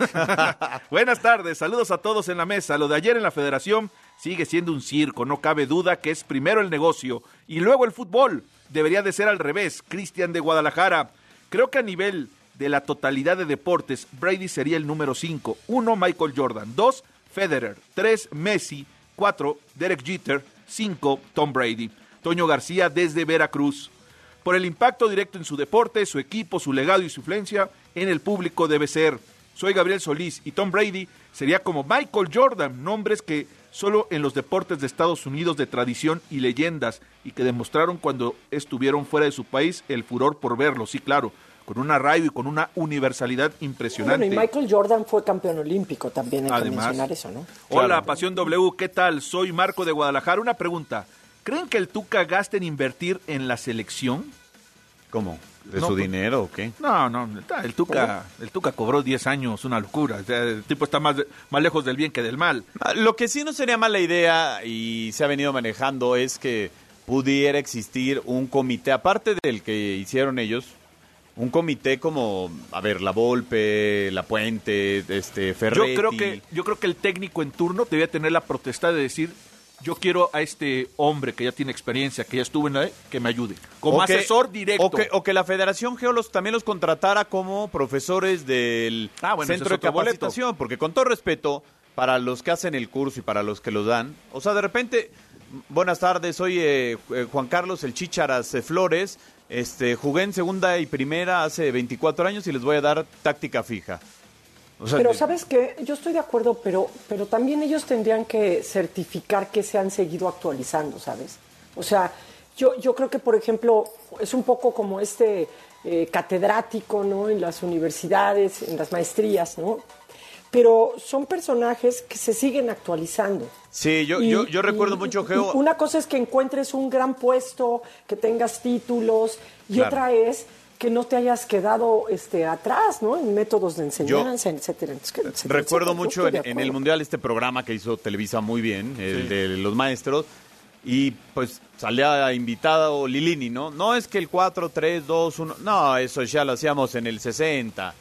Buenas tardes, saludos a todos en la mesa. Lo de ayer en la federación sigue siendo un circo, no cabe duda que es primero el negocio y luego el fútbol. Debería de ser al revés. Cristian de Guadalajara, creo que a nivel de la totalidad de deportes, Brady sería el número 5. Uno, Michael Jordan. Dos, Federer, 3 Messi, 4 Derek Jeter, 5 Tom Brady. Toño García desde Veracruz. Por el impacto directo en su deporte, su equipo, su legado y su influencia en el público debe ser. Soy Gabriel Solís y Tom Brady sería como Michael Jordan, nombres que solo en los deportes de Estados Unidos de tradición y leyendas y que demostraron cuando estuvieron fuera de su país el furor por verlo, sí, claro con un arraigo y con una universalidad impresionante. Bueno, y Michael Jordan fue campeón olímpico también, hay Además, que mencionar eso, ¿no? Hola, claro. Pasión W, ¿qué tal? Soy Marco de Guadalajara. Una pregunta, ¿creen que el Tuca gaste en invertir en la selección? ¿Cómo? ¿De No, su pues- dinero o qué? No, no, el Tuca, el Tuca cobró 10 años, una locura. O sea, el tipo está más, más lejos del bien que del mal. Ah, Lo que sí no sería mala idea y se ha venido manejando es que pudiera existir un comité, aparte del que hicieron ellos, un comité como, a ver, La Volpe, La Puente, este, Ferretti. Yo creo que yo creo que el técnico en turno debía tener la protesta de decir yo quiero a este hombre que ya tiene experiencia, que ya estuvo en la que me ayude como asesor directo. O que, o que la Federación Geolos también los contratara como profesores del Ah, bueno, centro de capacitación, porque con todo respeto, para los que hacen el curso y para los que lo dan, o sea, de repente, buenas tardes, soy eh, eh, Juan Carlos El Chícharas eh, Flores, este, jugué en segunda y primera hace 24 años y les voy a dar táctica fija. O sea, pero sabes que yo estoy de acuerdo, pero, pero también ellos tendrían que certificar que se han seguido actualizando, ¿sabes? O sea, yo, yo creo que, por ejemplo, es un poco como este eh, catedrático, ¿no? En las universidades, en las maestrías, ¿no? Pero son personajes que se siguen actualizando. Sí, yo, Y- yo, yo recuerdo y- mucho, Geo. Una cosa es que encuentres un gran puesto, que tengas títulos, y Claro. otra es que no te hayas quedado este, atrás, ¿no? En métodos de enseñanza, etcétera, etcétera, etcétera, Recuerdo etcétera. Yo mucho en, el. Mundial este programa que hizo Televisa muy bien, el Sí. de los maestros, y pues salía invitado Lilini, ¿no? No es que el 4, 3, 2, 1, no, eso ya lo hacíamos en el 60.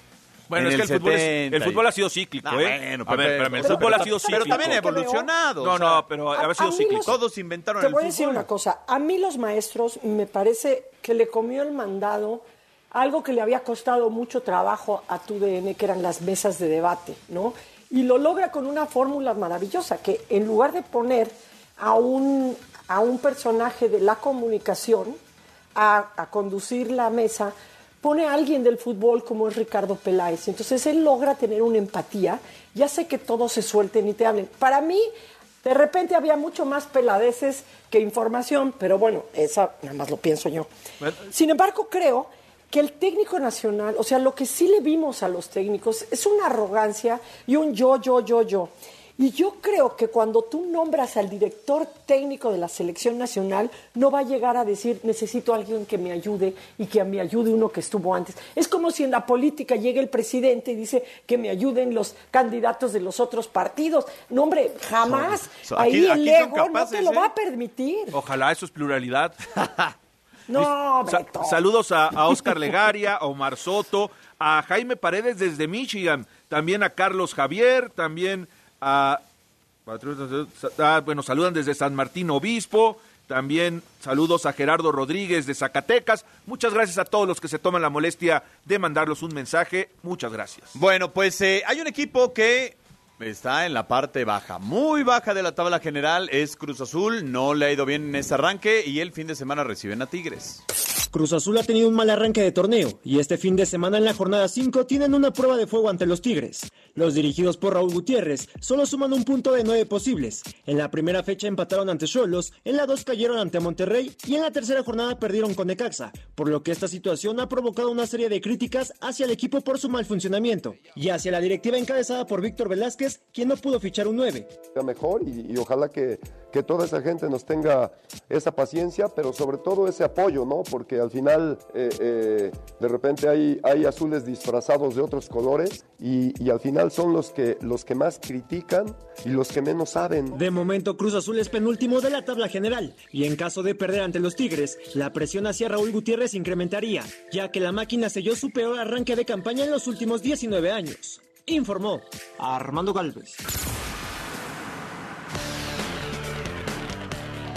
Bueno, en es que el fútbol, es- 70 el fútbol ha sido cíclico, Ah, ¿eh? bueno, a ver, espérame, el fútbol pero ha sido ta- pero cíclico. también ha evolucionado, No, o sea, no, pero a- ha sido mí cíclico. los- Todos inventaron Te el voy a decir fútbol. una cosa. A mí los maestros me parece que le comió el mandado algo que le había costado mucho trabajo a tu DN, que eran las mesas de debate, ¿no? Y lo logra con una fórmula maravillosa, que en lugar de poner a un, a un personaje de la comunicación a, a conducir la mesa, pone a alguien del fútbol como es Ricardo Peláez. Entonces él logra tener una empatía y hace que todos se suelten y te hablen. Para mí, de repente había mucho más peladeces que información, pero bueno, esa nada más lo pienso yo. Sin embargo, creo que el técnico nacional, o sea, lo que sí le vimos a los técnicos es una arrogancia y un yo, yo, yo, yo. Y yo creo que cuando tú nombras al director técnico de la selección nacional, no va a llegar a decir, necesito a alguien que me ayude y que me ayude uno que estuvo antes. Es como si en la política llega el presidente y dice que me ayuden los candidatos de los otros partidos. No, hombre, jamás. Ahí aquí- el ego no te lo ¿eh? va a permitir. Ojalá eso es pluralidad. No, Beto. saludos a, a Oscar Legaria, a Omar Soto, a Jaime Paredes desde Michigan, también a Carlos Javier, también a... ah, bueno, saludan desde San Martín Obispo, también saludos a Gerardo Rodríguez de Zacatecas. Muchas gracias a todos los que se toman la molestia de mandarlos un mensaje. Muchas gracias. Bueno, pues eh, hay un equipo que está en la parte baja, muy baja de la tabla general, es Cruz Azul, no le ha ido bien en ese arranque y el fin de semana reciben a Tigres. Cruz Azul ha tenido un mal arranque de torneo y este fin de semana en la jornada 5 tienen una prueba de fuego ante los Tigres. Los dirigidos por Raúl Gutiérrez solo suman un punto de nueve posibles. En la primera fecha empataron ante Cholos, en la 2 cayeron ante Monterrey y en la tercera jornada perdieron con Necaxa, por lo que esta situación ha provocado una serie de críticas hacia el equipo por su mal funcionamiento y hacia la directiva encabezada por Víctor Velázquez, quien no pudo fichar un 9. sea mejor y ojalá que, que toda esa gente nos tenga esa paciencia, pero sobre todo ese apoyo, ¿no? Porque al final eh, eh, de repente hay, azules disfrazados de otros colores y, y al final son los que, los que más critican y los que menos saben. De momento Cruz Azul es penúltimo de la tabla general y en caso de perder ante los Tigres, la presión hacia Raúl Gutiérrez incrementaría, ya que la máquina selló su peor arranque de campaña en los últimos 19 años. Informó Armando Galvez.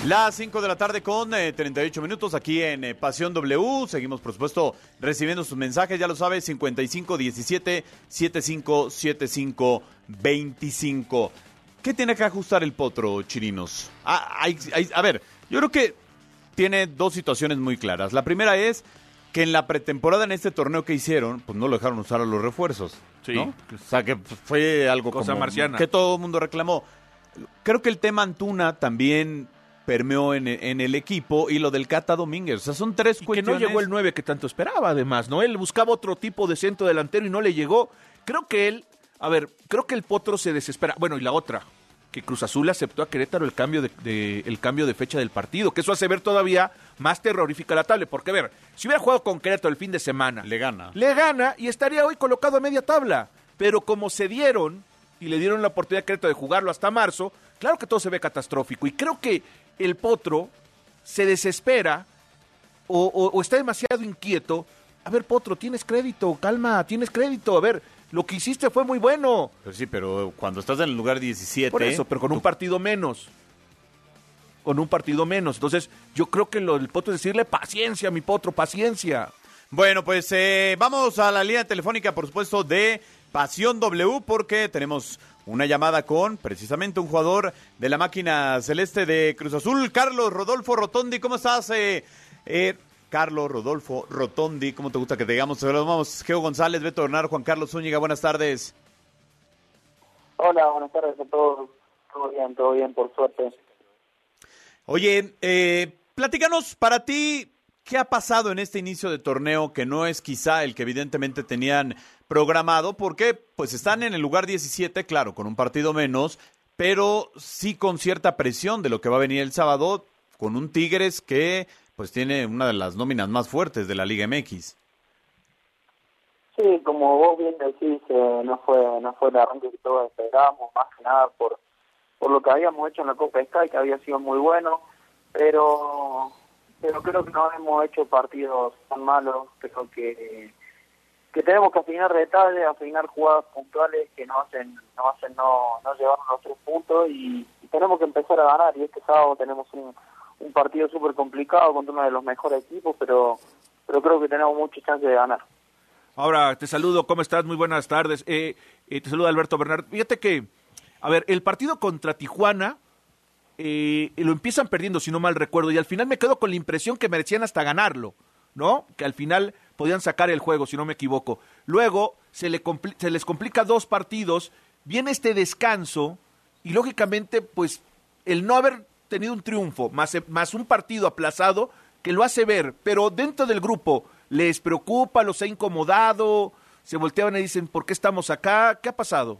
Las 5 de la tarde con eh, 38 minutos aquí en eh, Pasión W. Seguimos, por supuesto, recibiendo sus mensajes. Ya lo sabes, 55 17 75 75 25. ¿Qué tiene que ajustar el potro, Chirinos? Ah, hay- hay- a ver, yo creo que tiene dos situaciones muy claras. La primera es que en la pretemporada en este torneo que hicieron, pues no lo dejaron usar a los refuerzos. Sí. ¿no? O sea, que fue algo Cosa como marciana. que todo el mundo reclamó. Creo que el tema Antuna también permeó en, en el equipo y lo del Cata Domínguez. O sea, son tres que no cuestiones. llegó el 9 que tanto esperaba, además, ¿no? Él buscaba otro tipo de centro delantero y no le llegó. Creo que él, a ver, creo que el Potro se desespera. Bueno, y la otra, que Cruz Azul aceptó a Querétaro el cambio de, de- el cambio de fecha del partido, que eso hace ver todavía más terrorífica la tabla, porque a ver, si hubiera jugado con Querétaro el fin de semana, Le gana. le gana y estaría hoy colocado a media tabla, pero como se dieron y le dieron la oportunidad a Querétaro de jugarlo hasta marzo, claro que todo se ve catastrófico y creo que el Potro se desespera o, o- o está demasiado inquieto. A ver, Potro, tienes crédito, calma, tienes crédito. A ver, lo que hiciste fue muy bueno. Pero sí, pero cuando estás en el lugar 17... Por eso, pero con un partido menos. Con un partido menos. Entonces, yo creo que lo del Potro es decirle paciencia, mi Potro, paciencia. Bueno, pues eh, vamos a la línea telefónica, por supuesto, de Pasión W, porque tenemos una llamada con precisamente un jugador de la máquina celeste de Cruz Azul, Carlos Rodolfo Rotondi. ¿Cómo estás? Eh, eh, Carlos Rodolfo Rotondi, ¿cómo te gusta que te digamos? Te Vamos, Geo González, Beto Bernard, Juan Carlos Zúñiga, buenas tardes. Hola, buenas tardes a todos. Todo bien, todo bien, por suerte. Oye, eh, platícanos para ti, ¿qué ha pasado en este inicio de torneo que no es quizá el que evidentemente tenían programado? Porque pues están en el lugar 17, claro, con un partido menos, pero sí con cierta presión de lo que va a venir el sábado, con un Tigres que pues tiene una de las nóminas más fuertes de la Liga MX. Sí, como vos bien decís, eh, no fue no fue el arranque que todos esperábamos, más que nada por por lo que habíamos hecho en la Copa Sky, que había sido muy bueno, pero pero creo que no hemos hecho partidos tan malos, creo que que tenemos que afinar detalles, afinar jugadas puntuales que nos hacen no hacen no, no llevarnos los tres puntos y, tenemos que empezar a ganar y este sábado tenemos un, partido súper complicado contra uno de los mejores equipos, pero pero creo que tenemos muchas chances de ganar. Ahora te saludo, ¿cómo estás? Muy buenas tardes. Eh, eh, te saluda Alberto Bernard. Fíjate que, a ver, el partido contra Tijuana eh, lo empiezan perdiendo, si no mal recuerdo, y al final me quedo con la impresión que merecían hasta ganarlo, ¿no? Que al final podían sacar el juego, si no me equivoco. Luego se, le se les complica dos partidos, viene este descanso, y lógicamente, pues, el no haber tenido un triunfo, más, más un partido aplazado, que lo hace ver, pero dentro del grupo, ¿les preocupa, los ha incomodado? Se volteaban y dicen, ¿por qué estamos acá? ¿Qué ha pasado?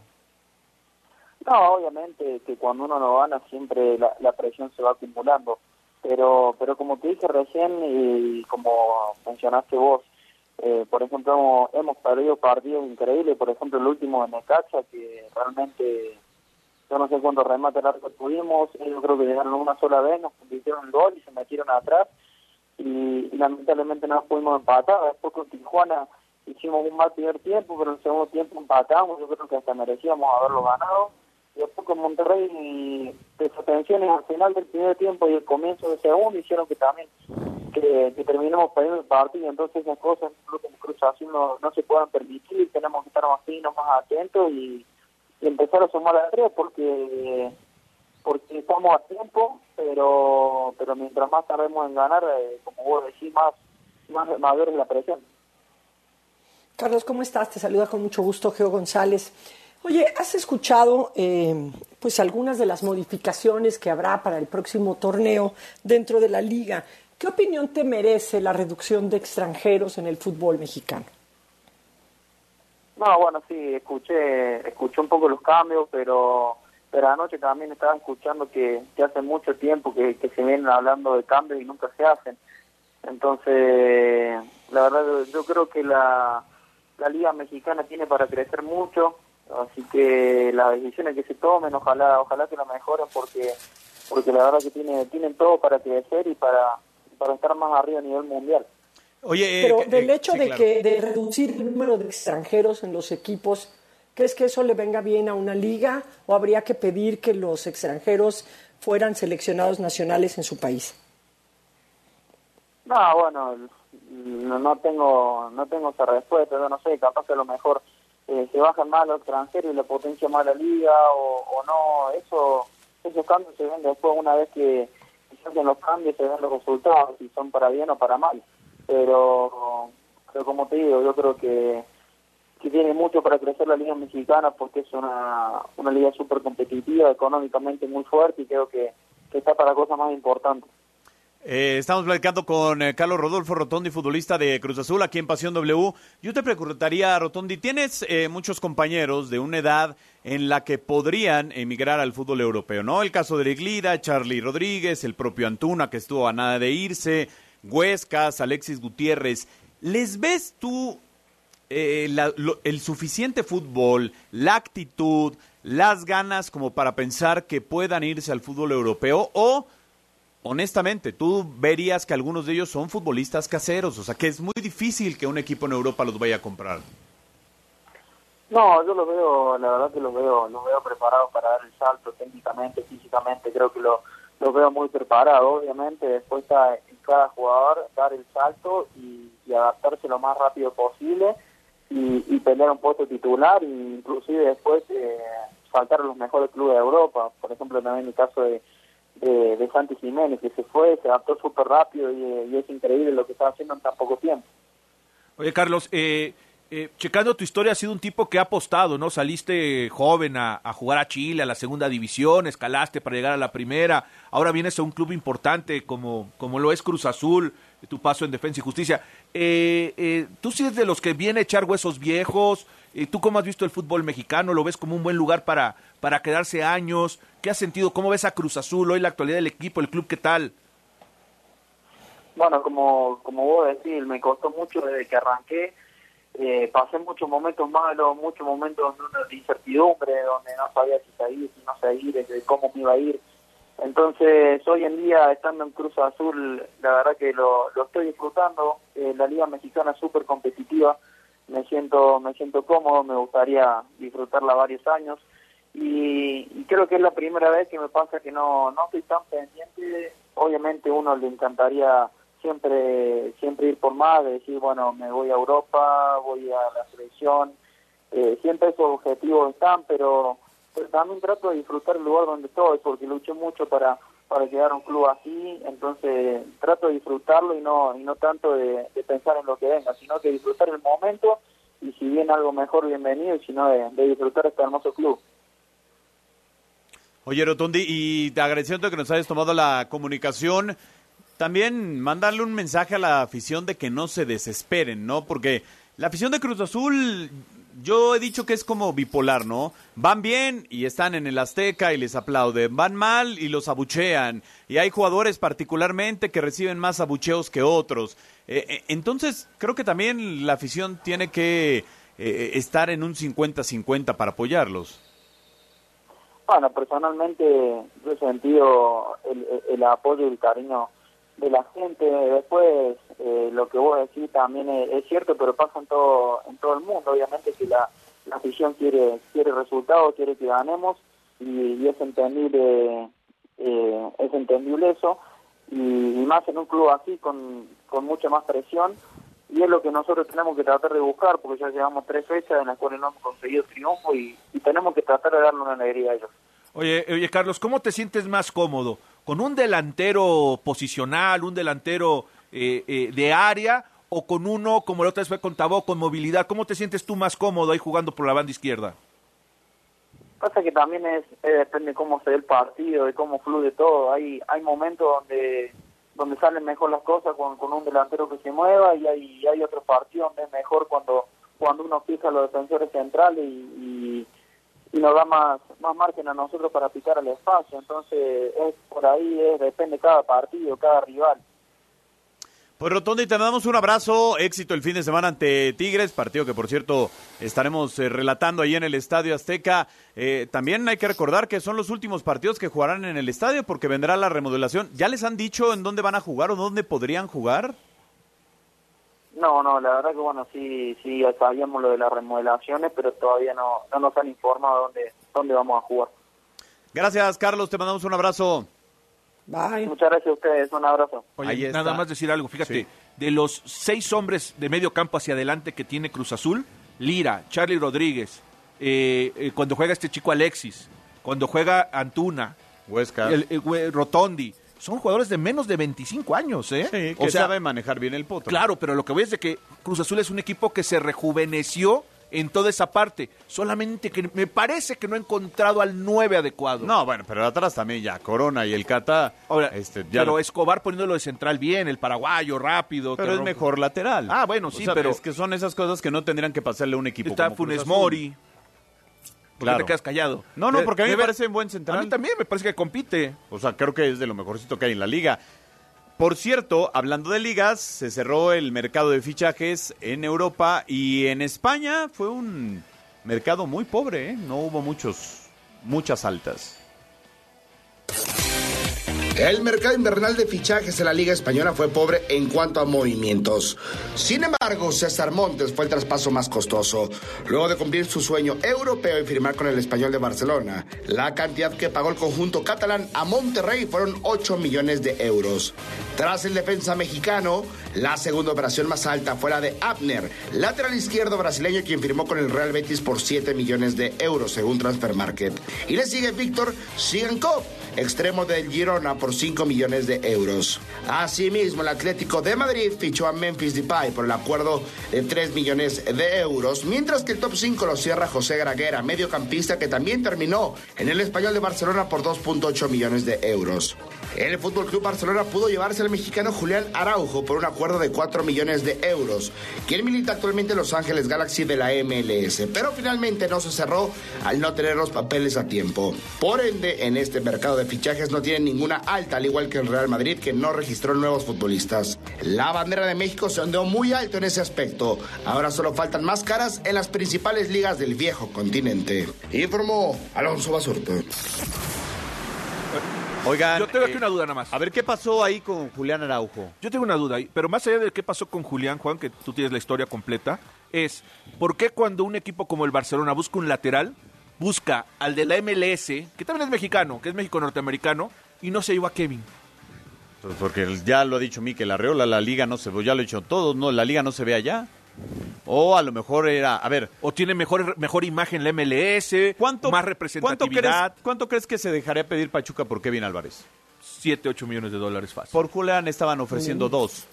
No, obviamente que cuando uno no gana siempre la, la presión se va acumulando, pero pero como te dije recién y como mencionaste vos, eh, por ejemplo hemos, perdido partidos increíbles, por ejemplo el último de Necaxa que realmente yo no sé cuántos remates largos tuvimos, ellos creo que llegaron una sola vez, nos convirtieron en gol y se metieron atrás y, y lamentablemente no pudimos empatar, después con Tijuana hicimos un mal primer tiempo, pero en el segundo tiempo empatamos, yo creo que hasta merecíamos haberlo ganado después con Monterrey desatenciones al final del primer tiempo y el comienzo del segundo hicieron que también que, que terminemos perdiendo el partido entonces esas cosas en Cruz Azul no, no se puedan permitir tenemos que estar más finos más atentos y, y empezar a sumar a tres porque porque estamos a tiempo pero pero mientras más tardemos en ganar eh, como vos decís más más mayor es la presión Carlos, ¿cómo estás? Te saluda con mucho gusto Geo González. Oye, ¿has escuchado eh, pues algunas de las modificaciones que habrá para el próximo torneo dentro de la liga? ¿Qué opinión te merece la reducción de extranjeros en el fútbol mexicano? No, bueno, sí, escuché, escuché un poco los cambios, pero pero anoche también estaba escuchando que, hace mucho tiempo que, que se vienen hablando de cambios y nunca se hacen. Entonces, la verdad, yo- yo creo que la, la Liga Mexicana tiene para crecer mucho, así que las decisiones que se tomen, ojalá ojalá que lo mejoren, porque porque la verdad que tiene, tienen todo para crecer y para, para estar más arriba a nivel mundial. Oye, Pero eh, del eh, hecho sí, de claro. que de reducir el número de extranjeros en los equipos, ¿crees que eso le venga bien a una liga o habría que pedir que los extranjeros fueran seleccionados nacionales en su país? No, bueno, no, no tengo no tengo esa respuesta, yo no sé, capaz que a lo mejor eh, se bajan más los extranjeros y la potencia más la liga o, o no, eso esos cambios se ven después una vez que se hacen los cambios, se ven los resultados, si son para bien o para mal. Pero, pero como te digo, yo creo que, que tiene mucho para crecer la liga mexicana porque es una, una liga súper competitiva, económicamente muy fuerte y creo que, que está para cosas más importantes. Eh, estamos platicando con eh, Carlos Rodolfo Rotondi, futbolista de Cruz Azul, aquí en Pasión W. Yo te preguntaría, Rotondi, tienes eh, muchos compañeros de una edad en la que podrían emigrar al fútbol europeo, ¿no? El caso de Leglida, Charlie Rodríguez, el propio Antuna, que estuvo a nada de irse, Huescas, Alexis Gutiérrez. ¿Les ves tú el suficiente fútbol, la actitud, las ganas como para pensar que puedan irse al fútbol europeo o honestamente, tú verías que algunos de ellos son futbolistas caseros, o sea que es muy difícil que un equipo en Europa los vaya a comprar. No, yo lo veo, la verdad que los veo, los veo preparados para dar el salto técnicamente, físicamente, creo que lo, los veo muy preparados, obviamente, después está en cada jugador dar el salto y, adaptarse lo más rápido posible y, y, pelear un puesto titular e inclusive después eh, faltar a los mejores clubes de Europa, por ejemplo también el caso de de, de Santi Jiménez, que se fue, se adaptó súper rápido y, es increíble lo que está haciendo en tan poco tiempo. Oye, Carlos, eh, eh, checando tu historia, has sido un tipo que ha apostado, ¿no? Saliste joven a, jugar a Chile, a la segunda división, escalaste para llegar a la primera, ahora vienes a un club importante como, como lo es Cruz Azul, tu paso en Defensa y Justicia. Eh, eh, ¿Tú sí eres de los que viene a echar huesos viejos? ¿Tú cómo has visto el fútbol mexicano? ¿Lo ves como un buen lugar para, para quedarse años? ¿Qué has sentido? ¿Cómo ves a Cruz Azul hoy, la actualidad del equipo, el club, qué tal? Bueno, como, como vos decís, me costó mucho desde que arranqué. Eh, pasé muchos momentos malos, muchos momentos de incertidumbre, donde no sabía si seguir, si no de cómo me iba a ir. Entonces, hoy en día, estando en Cruz Azul, la verdad que lo, lo estoy disfrutando. Eh, la Liga Mexicana es súper competitiva me siento me siento cómodo, me gustaría disfrutarla varios años y, creo que es la primera vez que me pasa que no no estoy tan pendiente. Obviamente uno le encantaría siempre siempre ir por más, de decir, bueno, me voy a Europa, voy a la selección, eh, siempre esos objetivos están, pero, también trato de disfrutar el lugar donde estoy, porque luché mucho para para llegar a un club así, entonces trato de disfrutarlo y no y no tanto de, pensar en lo que venga, sino de disfrutar el momento y si viene algo mejor, bienvenido, y si no, de, disfrutar este hermoso club. Oye, Rotondi, y te agradeciendo que nos hayas tomado la comunicación, también mandarle un mensaje a la afición de que no se desesperen, ¿no? Porque la afición de Cruz Azul yo he dicho que es como bipolar, ¿no? Van bien y están en el Azteca y les aplauden, van mal y los abuchean, y hay jugadores particularmente que reciben más abucheos que otros. Eh, eh, entonces, creo que también la afición tiene que eh, estar en un 50-50 para apoyarlos. Bueno, personalmente yo he sentido el, el apoyo y el cariño de la gente. Después, eh, lo que vos decís también es, cierto, pero pasa en todo, en todo el mundo. Obviamente que la, la afición quiere, quiere resultados, quiere que ganemos y, es entendible eh, es entendible eso. Y, más en un club así, con, con mucha más presión. Y es lo que nosotros tenemos que tratar de buscar, porque ya llevamos tres fechas en las cuales no hemos conseguido triunfo y, y tenemos que tratar de darle una alegría a ellos. Oye, oye, Carlos, ¿cómo te sientes más cómodo? Con un delantero posicional, un delantero eh, eh, de área, o con uno, como la otra vez fue con Tabó, con movilidad? ¿Cómo te sientes tú más cómodo ahí jugando por la banda izquierda? Pasa que también es, depende de cómo se ve el partido, de cómo fluye todo. Hay hay momentos donde donde salen mejor las cosas con, con un delantero que se mueva y hay hay otros partidos donde es mejor cuando cuando uno fija los defensores centrales y nos da más, más margen a nosotros para picar al espacio. Entonces, es por ahí, es, depende cada partido, cada rival. Pues Rotondi, te damos un abrazo, éxito el fin de semana ante Tigres, partido que por cierto estaremos eh, relatando ahí en el Estadio Azteca. Eh, también hay que recordar que son los últimos partidos que jugarán en el estadio porque vendrá la remodelación. ¿Ya les han dicho en dónde van a jugar o dónde podrían jugar? No, no, la verdad que bueno, sí, sí, sabíamos lo de las remodelaciones, pero todavía no, no nos han informado dónde, dónde vamos a jugar. Gracias, Carlos, te mandamos un abrazo. Bye. Muchas gracias a ustedes, un abrazo. Oye, nada más decir algo, fíjate, de los seis hombres de medio campo hacia adelante que tiene Cruz Azul, Lira, Charlie Rodríguez, eh, eh, cuando juega este chico Alexis, cuando juega Antuna, Huesca, el, Rotondi, son jugadores de menos de 25 años, ¿eh? Sí, que o sabe manejar bien el potro. Claro, pero lo que voy es de que Cruz Azul es un equipo que se rejuveneció en toda esa parte. Solamente que me parece que no ha encontrado al 9 adecuado. No, bueno, pero atrás también ya Corona y el Cata. Ahora, este, ya pero lo- Escobar poniéndolo de central bien, el paraguayo rápido. pero es mejor lateral. Ah, bueno, O sí, sea, pero es que son esas cosas que no tendrían que pasarle a un equipo. está como Funes. Mori. ¿Por qué Claro. te quedas callado? No, no, porque a mí me parece un buen central. A mí también me parece que compite. O sea, creo que es de lo mejorcito que hay en la liga. Por cierto, hablando de ligas, se cerró el mercado de fichajes en Europa y en España fue un mercado muy pobre, ¿eh? No hubo muchos, muchas altas. El mercado invernal de fichajes en la Liga Española fue pobre en cuanto a movimientos. Sin embargo, César Montes fue el traspaso más costoso. Luego de cumplir su sueño europeo y firmar con el español de Barcelona, la cantidad que pagó el conjunto catalán a Monterrey fueron 8 millones de euros. Tras el defensa mexicano, la segunda operación más alta fue la de Abner, lateral izquierdo brasileño quien firmó con el Real Betis por 7 millones de euros según Transfer Market. Y le sigue Víctor Sigankov, extremo del Girona por 5 millones de euros. Asimismo, el Atlético de Madrid fichó a Memphis Depay por el acuerdo de 3 millones de euros, mientras que el top 5 lo cierra José Graguera, mediocampista que también terminó en el Español de Barcelona por 2.8 millones de euros. El Fútbol Club Barcelona pudo llevarse al mexicano Julián Araujo por un acuerdo de 4 millones de euros, quien milita actualmente en Los Ángeles Galaxy de la MLS, pero finalmente no se cerró al no tener los papeles a tiempo. Por ende, en este mercado de fichajes no tiene ninguna alta, al igual que el Real Madrid, que no registró nuevos futbolistas. La bandera de México se ondeó muy alto en ese aspecto. Ahora solo faltan más caras en las principales ligas del viejo continente. Informó Alonso Basurto. Oigan, Yo tengo aquí eh, una duda nada más. A ver, ¿qué pasó ahí con Julián Araujo? Yo tengo una duda ahí, pero más allá de qué pasó con Julián, Juan, que tú tienes la historia completa, es ¿por qué cuando un equipo como el Barcelona busca un lateral, busca al de la MLS, que también es mexicano, que es México norteamericano, y no se lleva a Kevin? Pues porque ya lo ha dicho Mikel Arreola, la liga no se ve, ya lo he dicho todo, no, la liga no se ve allá. O a lo mejor era, a ver, O tiene mejor, mejor imagen la MLS, ¿cuánto, más ¿cuánto, crees, representatividad, ¿cuánto crees que se dejaría pedir Pachuca por Kevin Álvarez? 7, 8 millones de dólares fácil. Por Julián estaban ofreciendo dos.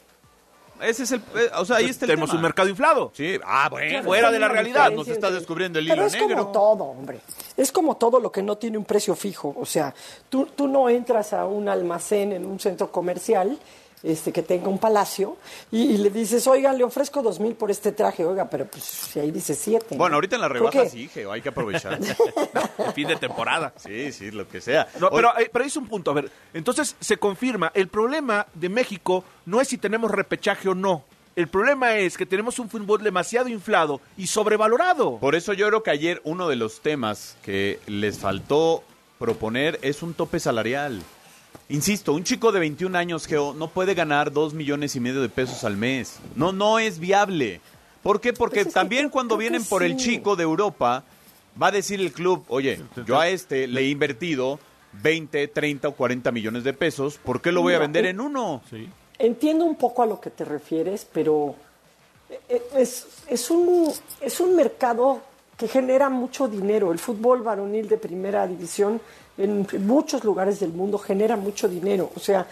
Ese es el, eh, o sea, ahí está el Tenemos tema. un mercado inflado. Sí, ah, bueno, Claro, fuera de la realidad. Nos está descubriendo el Pero hilo es negro. como todo, hombre. Es como todo lo que no tiene un precio fijo. O sea, tú, tú no entras a un almacén en un centro comercial este, que tenga un palacio y, y le dices, oiga, le ofrezco dos mil por este traje. Oiga, pero pues si ahí dice siete. ¿no? Bueno, ahorita en la rebaja que- sí, Geo, hay que aprovechar. El fin de temporada. sí, sí, lo que sea. No, Oye, pero, eh, pero es un punto. A ver, entonces se confirma, el problema de México no es si tenemos repechaje o no. El problema es que tenemos un fútbol demasiado inflado y sobrevalorado. Por eso yo creo que ayer uno de los temas que les faltó proponer es un tope salarial. Insisto, un chico de 21 años, Geo, no puede ganar dos millones y medio de pesos al mes. No, no es viable. ¿Por qué? Porque Pues que también cuando vienen por el sí. chico de Europa, va a decir el club, oye, yo a este le he invertido 20, 30 o 40 millones de pesos, ¿por qué lo voy a vender eh, en uno? Entiendo un poco a lo que te refieres, pero eh, es, es, un, es un mercado que genera mucho dinero. El fútbol varonil de primera división en muchos lugares del mundo genera mucho dinero. O sea,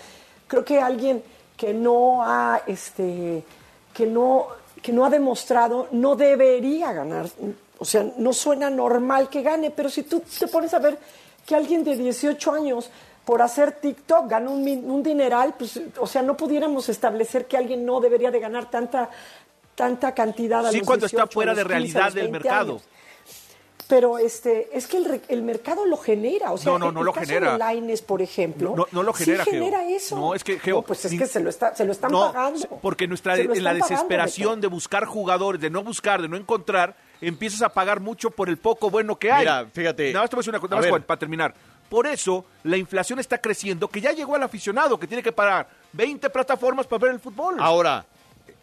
creo que alguien que no ha, este, que no, que no ha demostrado no debería ganar. O sea, no suena normal que gane, pero si tú te pones a ver que alguien de 18 años por hacer TikTok gana un, un dineral, pues, o sea, no pudiéramos establecer que alguien no debería de ganar tanta tanta cantidad a Sí, los cuando 18, está fuera de 15, a realidad del 20 mercado. años. Pero este, es que el, re- el mercado lo genera, o sea, No, no, no el lo caso genera. de Lainez, por ejemplo, No, no lo genera, sí Geo. genera eso. No, es que, Geo, No, pues es ni- que se lo, está, se lo están no, pagando. porque nuestra, en la pagando, desesperación de buscar jugadores, de no buscar, de no encontrar, empiezas a pagar mucho por el poco bueno que hay. Mira, fíjate. Nada más te voy a decir una cosa. Juan, para terminar. Por eso la inflación está creciendo, que ya llegó al aficionado, que tiene que pagar 20 plataformas para ver el fútbol. Ahora,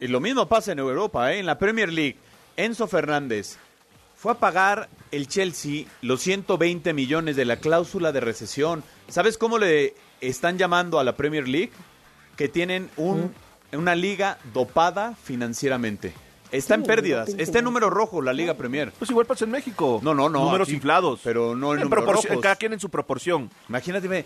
y lo mismo pasa en Europa, ¿eh? en la Premier League. Enzo Fernández fue a pagar el Chelsea los 120 millones de la cláusula de recesión. ¿Sabes cómo le están llamando a la Premier League? Que tienen un, una liga dopada financieramente. Está Sí, en pérdidas, está en número rojo la Liga Premier. Pues igual pasa en México. No, no, no. Números aquí- inflados. Pero no en En números rojos. cada quien en su proporción. Imagínate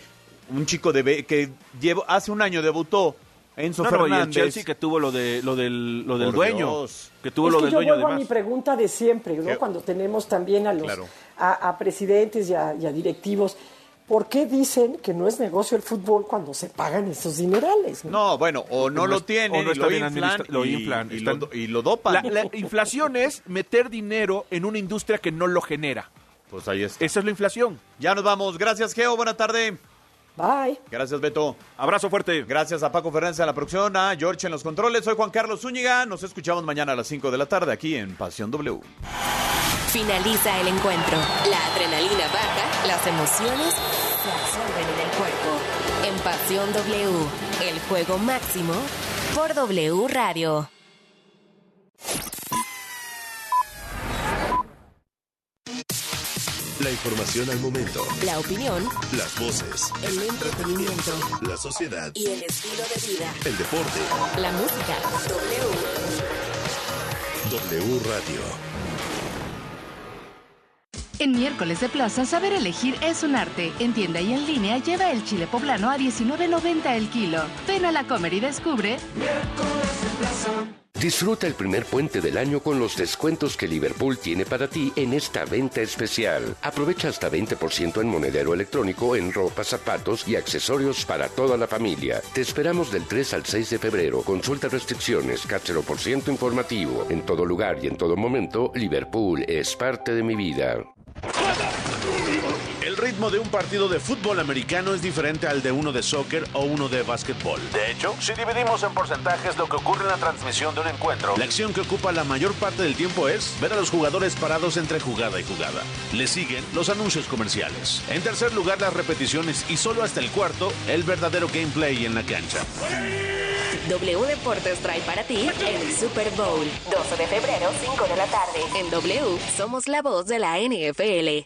un chico de ve- que llevo, hace un año debutó Enzo No, no, y el. Chelsea que tuvo lo de lo del lo del Por dueño, Dios. que tuvo es lo que del yo dueño vuelvo a mi pregunta de siempre, ¿no? ¿Qué? Cuando tenemos también a los Claro. a, a presidentes y a, y a directivos, ¿por qué dicen que no es negocio el fútbol cuando se pagan esos dinerales? no? No, bueno, o no No lo tienen, o no lo bien inflan, lo y, inflan, y están- lo, y lo dopan. La, la inflación es meter dinero en una industria que no lo genera. Pues ahí está. Esa es la inflación. Ya nos vamos. Gracias, Geo. Buena tarde. Bye. Gracias, Beto. Abrazo fuerte. Gracias a Paco Fernández en la producción, a George en los controles. Soy Juan Carlos Zúñiga. Nos escuchamos mañana a las 5 de la tarde aquí en Pasión W. Finaliza el encuentro. La adrenalina baja, las emociones se absorben en el cuerpo. En Pasión W, el juego máximo por W Radio. La información al momento. La opinión, Las voces. el entretenimiento La sociedad. y el estilo de vida. El deporte. La música. W. W Radio. En miércoles de plaza, saber elegir es un arte. En tienda y en línea, lleva el chile poblano a 19.90 el kilo. Ven a la comer y descubre Disfruta el primer puente del año con los descuentos que Liverpool tiene para ti en esta venta especial. Aprovecha hasta 20% en monedero electrónico, en ropa, zapatos y accesorios para toda la familia. Te esperamos del 3 al 6 de febrero. Consulta restricciones, cáchero por ciento informativo. En todo lugar y en todo momento, Liverpool es parte de mi vida. El ritmo de un partido de fútbol americano es diferente al de uno de soccer o uno de básquetbol. De hecho, si dividimos en porcentajes lo que ocurre en la transmisión de un encuentro, La acción que ocupa la mayor parte del tiempo es ver a los jugadores parados entre jugada y jugada. Le siguen los anuncios comerciales. En tercer lugar, las repeticiones y solo hasta el cuarto, el verdadero gameplay en la cancha. W Deportes trae para ti el Super Bowl. 12 de febrero, 5 de la tarde. En W somos la voz de la NFL.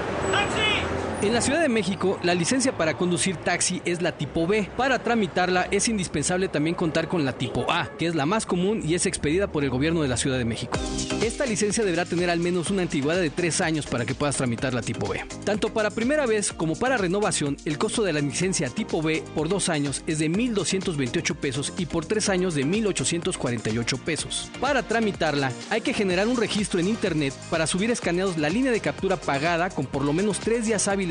En la Ciudad de México, la licencia para conducir taxi es la tipo B. Para tramitarla es indispensable también contar con la tipo A, que es la más común y es expedida por el gobierno de la Ciudad de México. Esta licencia deberá tener al menos una antigüedad de tres años para que puedas tramitar la tipo B. Tanto para primera vez como para renovación, el costo de la licencia tipo B por dos años es de 1.228 pesos y por tres años de 1.848 pesos. Para tramitarla, hay que generar un registro en Internet para subir escaneados la línea de captura pagada con por lo menos tres días hábiles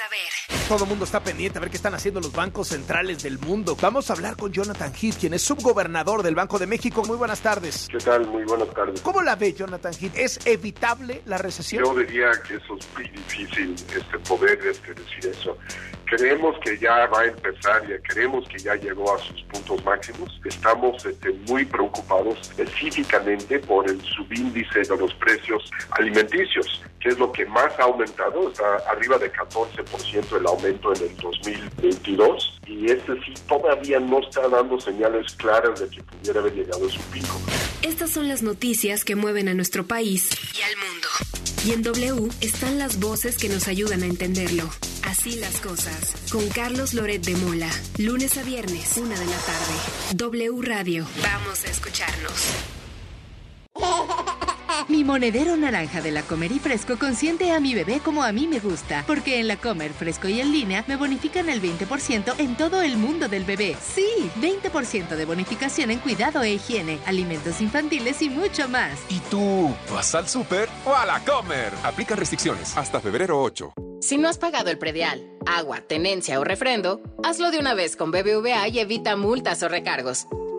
Saber. Todo el mundo está pendiente a ver qué están haciendo los bancos centrales del mundo. Vamos a hablar con Jonathan Heath, quien es subgobernador del Banco de México. Muy buenas tardes. ¿Qué tal? Muy buenas tardes. ¿Cómo la ve Jonathan Heath? ¿Es evitable la recesión? Yo diría que eso es muy difícil este, poder este, decir eso. Creemos que ya va a empezar, ya creemos que ya llegó a sus puntos máximos. Estamos este, muy preocupados específicamente por el subíndice de los precios alimenticios, que es lo que más ha aumentado. Está arriba de 14% el aumento en el 2022 y este sí todavía no está dando señales claras de que pudiera haber llegado a su pico. Estas son las noticias que mueven a nuestro país y al mundo. Y en W están las voces que nos ayudan a entenderlo. Así las cosas. Con Carlos Loret de Mola. Lunes a viernes, una de la tarde. W Radio. Vamos a escucharnos. Mi monedero naranja de la Comer y Fresco consiente a mi bebé como a mí me gusta, porque en la Comer Fresco y en línea me bonifican el 20% en todo el mundo del bebé. Sí, 20% de bonificación en cuidado e higiene, alimentos infantiles y mucho más. ¿Y tú vas al súper o a la Comer? Aplica restricciones hasta febrero 8. Si no has pagado el predial, agua, tenencia o refrendo, hazlo de una vez con BBVA y evita multas o recargos.